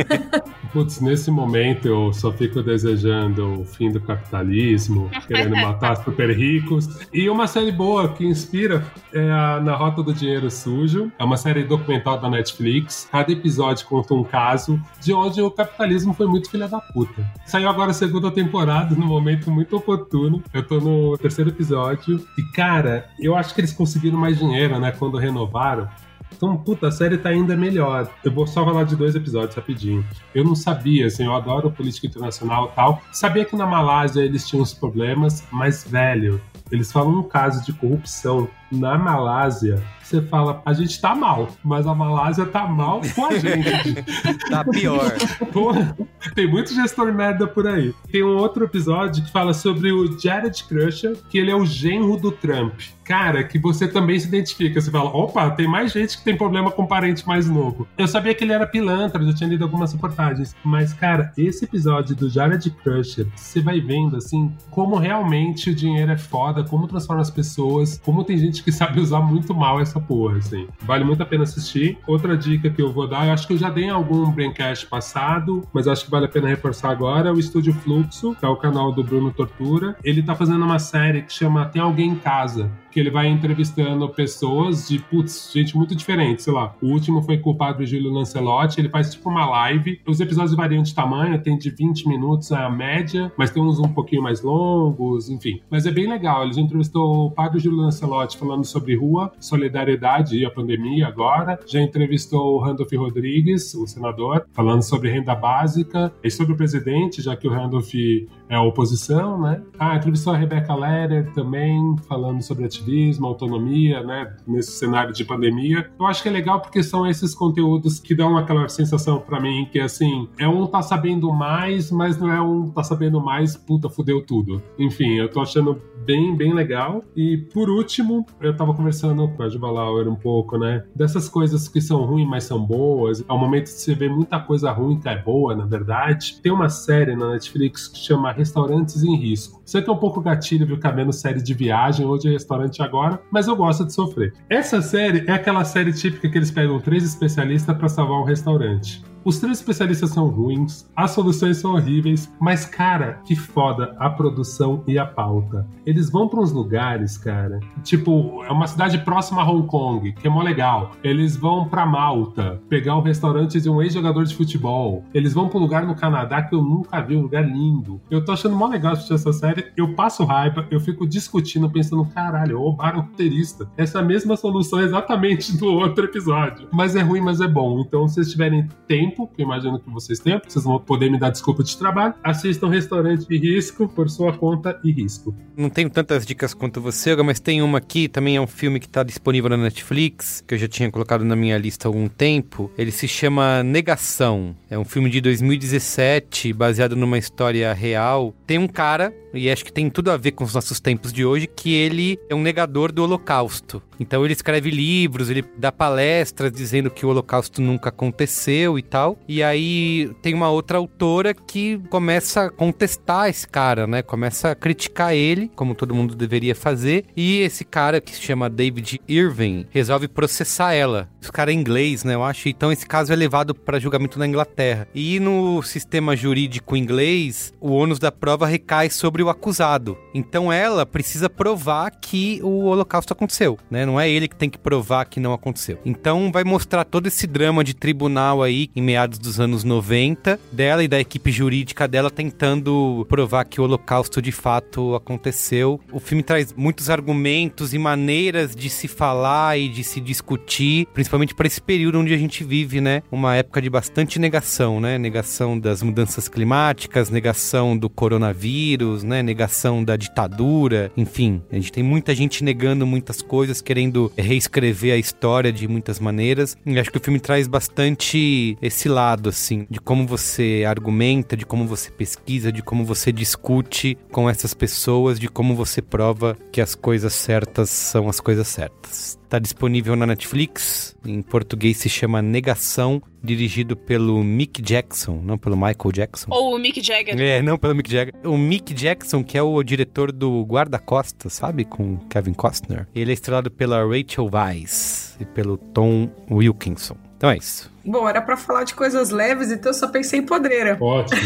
(laughs) Putz, nesse momento eu só fico desejando o fim do capitalismo, querendo matar super ricos. E uma série boa que inspira é a Na Rota do Dinheiro Sujo. É uma série documental da Netflix. Cada episódio conta um caso de onde o capitalismo foi muito filha da puta. Saiu agora a segunda temporada, num momento muito oportuno. Eu tô no terceiro episódio. E, cara, eu acho que eles conseguiram mais dinheiro, né, quando renovaram. Então, puta, a série tá ainda melhor. Eu vou só falar de dois episódios rapidinho. Eu não sabia, assim, eu adoro política internacional e tal. Sabia que na Malásia eles tinham os problemas, mas, velho, eles falam um caso de corrupção na Malásia. Você fala, a gente tá mal, mas a Malásia tá mal com a gente. (laughs) tá pior. Porra, tem muito gestor merda por aí. Tem um outro episódio que fala sobre o Jared Kushner, que ele é o genro do Trump. Cara, que você também se identifica. Você fala, opa, tem mais gente que tem problema com parente mais novo. Eu sabia que ele era pilantra, já tinha lido algumas reportagens. Mas, cara, esse episódio do Jared Kushner, você vai vendo, assim, como realmente o dinheiro é foda, como transforma as pessoas, como tem gente que sabe usar muito mal essa porra, assim. Vale muito a pena assistir. Outra dica que eu vou dar, eu acho que eu já dei algum Braincast passado, mas acho que vale a pena reforçar agora, é o Estúdio Fluxo, que é o canal do Bruno Tortura. Ele tá fazendo uma série que chama Tem Alguém em Casa, que ele vai entrevistando pessoas de, putz, gente muito diferente, sei lá. O último foi com o padre Júlio Lancelotti, ele faz tipo uma live. Os episódios variam de tamanho, tem de 20 minutos a média, mas tem uns um pouquinho mais longos, enfim. Mas é bem legal, ele já entrevistou o padre Júlio Lancelotti falando sobre rua, solidariedade e a pandemia agora. Já entrevistou o Randolph Rodrigues, o senador, falando sobre renda básica e sobre o presidente, já que o Randolph é a oposição, né? Ah, entrevistou a Rebecca Leder também, falando sobre ativismo, autonomia, né? Nesse cenário de pandemia. Eu acho que é legal porque são esses conteúdos que dão aquela sensação para mim que, assim, é um tá sabendo mais, mas não é um tá sabendo mais, puta, fudeu tudo. Enfim, eu tô achando bem, bem legal. E, por último, eu tava conversando com a Juba Lauer um pouco, né? Dessas coisas que são ruins, mas são boas. Ao momento de você ver muita coisa ruim que é boa, na verdade. Tem uma série na Netflix que chama Restaurantes em Risco. Sei que é um pouco gatilho, viu, cabendo série de viagem, hoje é restaurante agora, mas eu gosto de sofrer. Essa série é aquela série típica que eles pegam três especialistas para salvar um restaurante. Os três especialistas são ruins, as soluções são horríveis, mas, cara, que foda a produção e a pauta. Eles vão para uns lugares, cara, tipo, é uma cidade próxima a Hong Kong, que é mó legal. Eles vão para Malta, pegar um restaurante de um ex-jogador de futebol. Eles vão para um lugar no Canadá que eu nunca vi, um lugar lindo. Eu tô achando mó legal assistir essa série. Eu passo raiva, eu fico discutindo, pensando, caralho, roubaram o roteirista. Essa é mesma solução exatamente do outro episódio. Mas é ruim, mas é bom. Então, se vocês tiverem tempo, que eu imagino que vocês tenham, vocês vão poder me dar desculpa de trabalho, assistam Restaurante de Risco por sua conta e risco. Não tenho tantas dicas quanto você, mas tem uma aqui, também é um filme que está disponível na Netflix, que eu já tinha colocado na minha lista há algum tempo. Ele se chama Negação. É um filme de 2017, baseado numa história real. Tem um cara, e acho que tem tudo a ver com os nossos tempos de hoje, que ele é um negador do Holocausto. Então ele escreve livros, ele dá palestras dizendo que o Holocausto nunca aconteceu e tal. E aí tem uma outra autora que começa a contestar esse cara, né? Começa a criticar ele, como todo mundo deveria fazer. E esse cara que se chama David Irving resolve processar ela. Os caras é inglês, né? Eu acho. Então esse caso é levado para julgamento na Inglaterra. E no sistema jurídico inglês, o ônus da prova recai sobre o acusado. Então ela precisa provar que o holocausto aconteceu, né? Não é ele que tem que provar que não aconteceu. Então vai mostrar todo esse drama de tribunal aí em meados dos anos 90 dela e da equipe jurídica dela tentando provar que o holocausto de fato aconteceu. O filme traz muitos argumentos e maneiras de se falar e de se discutir, principalmente para esse período onde a gente vive, né? Uma época de bastante negação, né? Negação das mudanças climáticas, negação do coronavírus, né? Negação da ditadura, enfim, a gente tem muita gente negando muitas coisas, querendo reescrever a história de muitas maneiras. E acho que o filme traz bastante esse lado, assim, de como você argumenta, de como você pesquisa, de como você discute com essas pessoas, de como você prova que as coisas certas são as coisas certas. Está disponível na Netflix. Em português se chama Negação, dirigido pelo Mick Jackson, não pelo Michael Jackson. Ou o Mick Jagger. É, não pelo Mick Jagger. O Mick Jackson, que é o diretor do Guarda-Costa, sabe? Com Kevin Costner. Ele é estrelado pela Rachel Weisz e pelo Tom Wilkinson. Então é isso. Bom, era pra falar de coisas leves, então eu só pensei em podreira. Ótimo.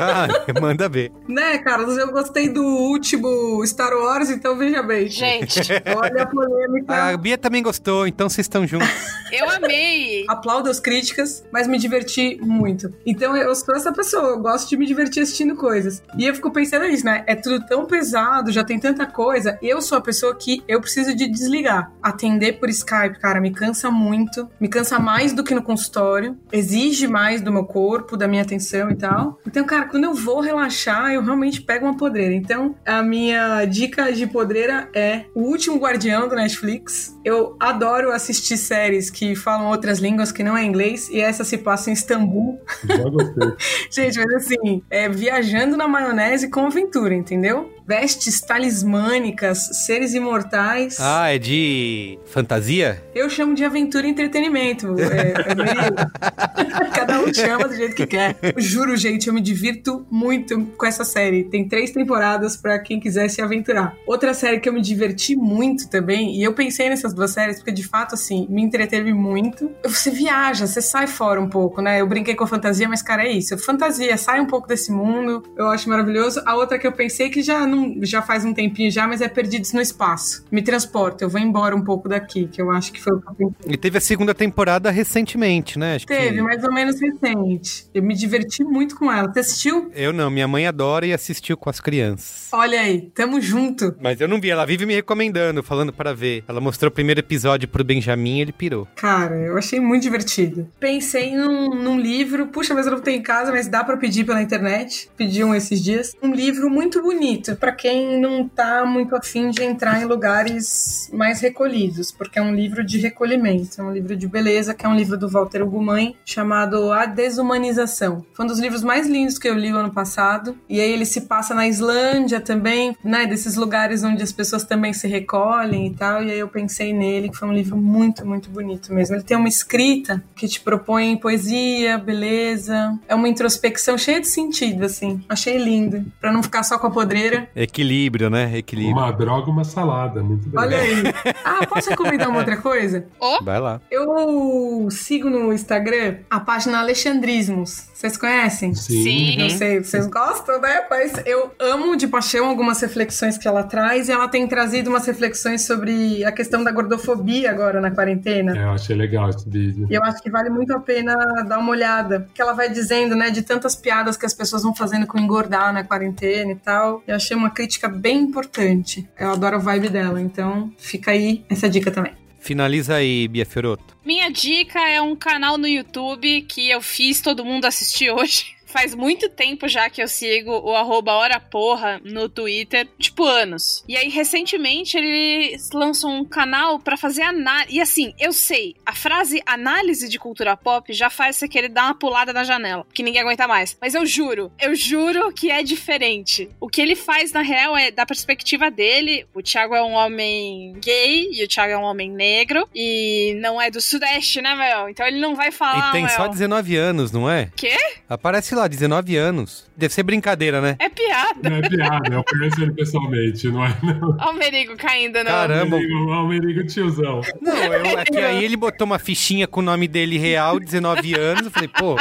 Ah, (laughs) manda ver. Né, Carlos? Eu gostei do último Star Wars, então veja bem. Gente, (laughs) Olha a polêmica. A Bia também gostou, então vocês estão juntos. eu amei. Aplaudo as críticas, mas me diverti muito. Então eu sou essa pessoa, eu gosto de me divertir assistindo coisas. E eu fico pensando nisso, né? É tudo tão pesado, já tem tanta coisa. Eu sou a pessoa que eu preciso de desligar. Atender por Skype, cara, me cansa muito. Me cansa mais do que no consultório. Exige mais do meu corpo, da minha atenção e tal. Então, cara, quando eu vou relaxar, eu realmente pego uma podreira. Então, a minha dica de podreira é O Último Guardião do Netflix. Eu adoro assistir séries que falam outras línguas que não é inglês, e essa se passa em Istambul. Já gostei. (laughs) Gente, mas assim, é viajando na maionese com aventura, entendeu? Vestes talismânicas, seres imortais. Ah, é de fantasia? Eu chamo de aventura e entretenimento. É, é meio- (laughs) Cada um chama do jeito que quer. Juro, gente, eu me divirto muito com essa série. Tem três temporadas pra quem quiser se aventurar. Outra série que eu me diverti muito também, e eu pensei nessas duas séries porque de fato, assim, me entreteve muito. Você viaja, você sai fora um pouco, né? Eu brinquei com a fantasia, mas, cara, é isso. Fantasia, sai um pouco desse mundo. Eu acho maravilhoso. A outra que eu pensei que já não já faz um tempinho já, mas é Perdidos no Espaço. Me transporta, eu vou embora um pouco daqui, que eu acho que foi o que eu. E teve a segunda temporada recentemente, né? Acho que- Teve, mais ou menos recente. Eu me diverti muito com ela. Você assistiu? Eu não, minha mãe adora e assistiu com as crianças. Olha aí, tamo junto. Mas eu não vi, ela vive me recomendando, falando para ver. Ela mostrou o primeiro episódio pro Benjamin e ele pirou. Cara, eu achei muito divertido. Pensei num, num livro, puxa, mas eu não tenho em casa, mas dá pra pedir pela internet. Pedi um esses dias. Um livro muito bonito, pra quem não tá muito afim de entrar em lugares mais recolhidos, porque é um livro de recolhimento, é um livro de beleza, que é um livro do Walter Ugumãe, chamado A Desumanização. Foi um dos livros mais lindos que eu li ano passado. E aí ele se passa na Islândia também, né? Desses lugares onde as pessoas também se recolhem e tal. E aí eu pensei nele, que foi um livro muito, muito bonito mesmo. Ele tem uma escrita que te propõe poesia, beleza. É uma introspecção cheia de sentido, assim. Achei lindo. Pra não ficar só com a podreira. Equilíbrio, né? Equilíbrio. Uma droga, uma salada. Muito bem. Olha aí. (laughs) Ah, posso recomendar uma outra coisa? Vai lá. Eu sigo no Instagram a página Alexandrismos. Vocês conhecem? Sim. Sim. Não sei, vocês gostam, né? Mas eu amo de paixão algumas reflexões que ela traz e ela tem trazido umas reflexões sobre a questão da gordofobia agora na quarentena. É, eu achei legal esse vídeo. E eu acho que vale muito a pena dar uma olhada. Que ela vai dizendo, né, de tantas piadas que as pessoas vão fazendo com engordar na quarentena e tal. Eu achei uma crítica bem importante. Eu adoro a vibe dela, então fica aí essa dica também. Finaliza aí, Bia Fioroto. Minha dica é um canal no YouTube que eu fiz todo mundo assistir hoje. (laughs) Faz muito tempo já que eu sigo o arroba Hora Porra no Twitter, tipo anos. E aí, recentemente, eles lançam um canal pra fazer análise. E assim, eu sei, a frase análise de cultura pop já faz você querer dar uma pulada na janela, que ninguém aguenta mais. Mas eu juro, eu juro que é diferente. O que ele faz, na real, é da perspectiva dele. O Thiago é um homem gay e o Thiago é um homem negro. E não é do Sudeste, né, Mel? Então ele não vai falar. e tem só 19 anos, não é? Quê? Aparece lá, 19 anos. Deve ser brincadeira, né? É piada. Não é piada, eu conheço ele pessoalmente, não é? Não. Olha o Merigo caindo no... Caramba. Merigo, ó, o Merigo tiozão. Não, eu, é que aí ele botou uma fichinha com o nome dele real, 19 anos. Eu falei, pô,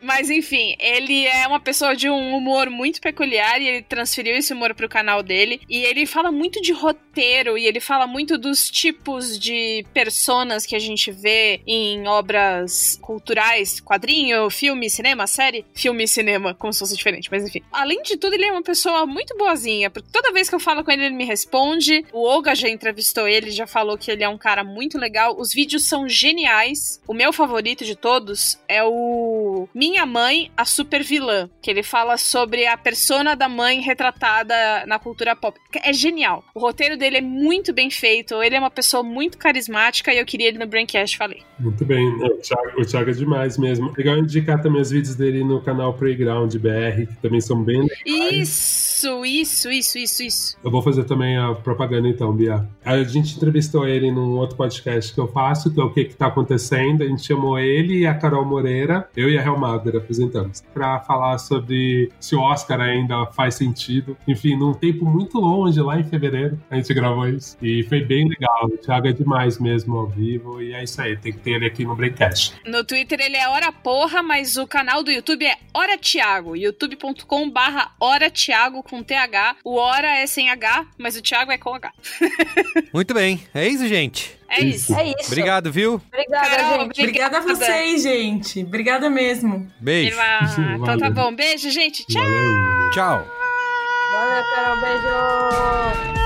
Mas enfim, ele é uma pessoa de um humor muito peculiar e ele transferiu esse humor pro canal dele. E ele fala muito de roteiro e ele fala muito dos tipos de personas que a gente vê em obras culturais, quadrinho, filme, cinema, série. Filme e cinema, como se fosse diferente, mas enfim. Além de tudo, ele é uma pessoa muito boazinha, porque toda vez que eu falo com ele, ele me responde. O Olga já entrevistou ele, já falou que ele é um cara muito legal. Os vídeos são geniais. O meu favorito de todos é o Minha Mãe, a Super Vilã, que ele fala sobre a persona da mãe retratada na cultura pop. É genial. O roteiro dele é muito bem feito, ele é uma pessoa muito carismática e eu queria ele no Braincast, falei. Muito bem, o Thiago, o Thiago é demais mesmo. Legal indicar também os vídeos dele no canal Playground BR, que também são bem legais. Isso, isso, isso, isso, isso. Eu vou fazer também a propaganda então, Bia. A gente entrevistou ele num outro podcast que eu faço, que é o que que tá acontecendo. A gente chamou ele e a Carol Moreira, eu e a Hel Mader apresentamos, pra falar sobre se o Oscar ainda faz sentido. Enfim, num tempo muito longe, lá em fevereiro, a gente gravou isso. E foi bem legal. O Thiago é demais mesmo ao vivo. E é isso aí, tem que ter ele aqui no Breakcast. No Twitter ele é Hora Porra, mas o canal do YouTube é Hora Thiago, youtube.com barra Hora Thiago com TH. O Hora é sem H, mas o Thiago é com H. (laughs) muito bem. É isso, gente. É isso. É isso. Obrigado, viu? Obrigada, Carol, gente. Obrigada a vocês, gente. Obrigada mesmo. Beijo. Então tá Valeu. bom. Beijo, gente. Tchau. Valeu. Tchau. Valeu, Carol. Beijo.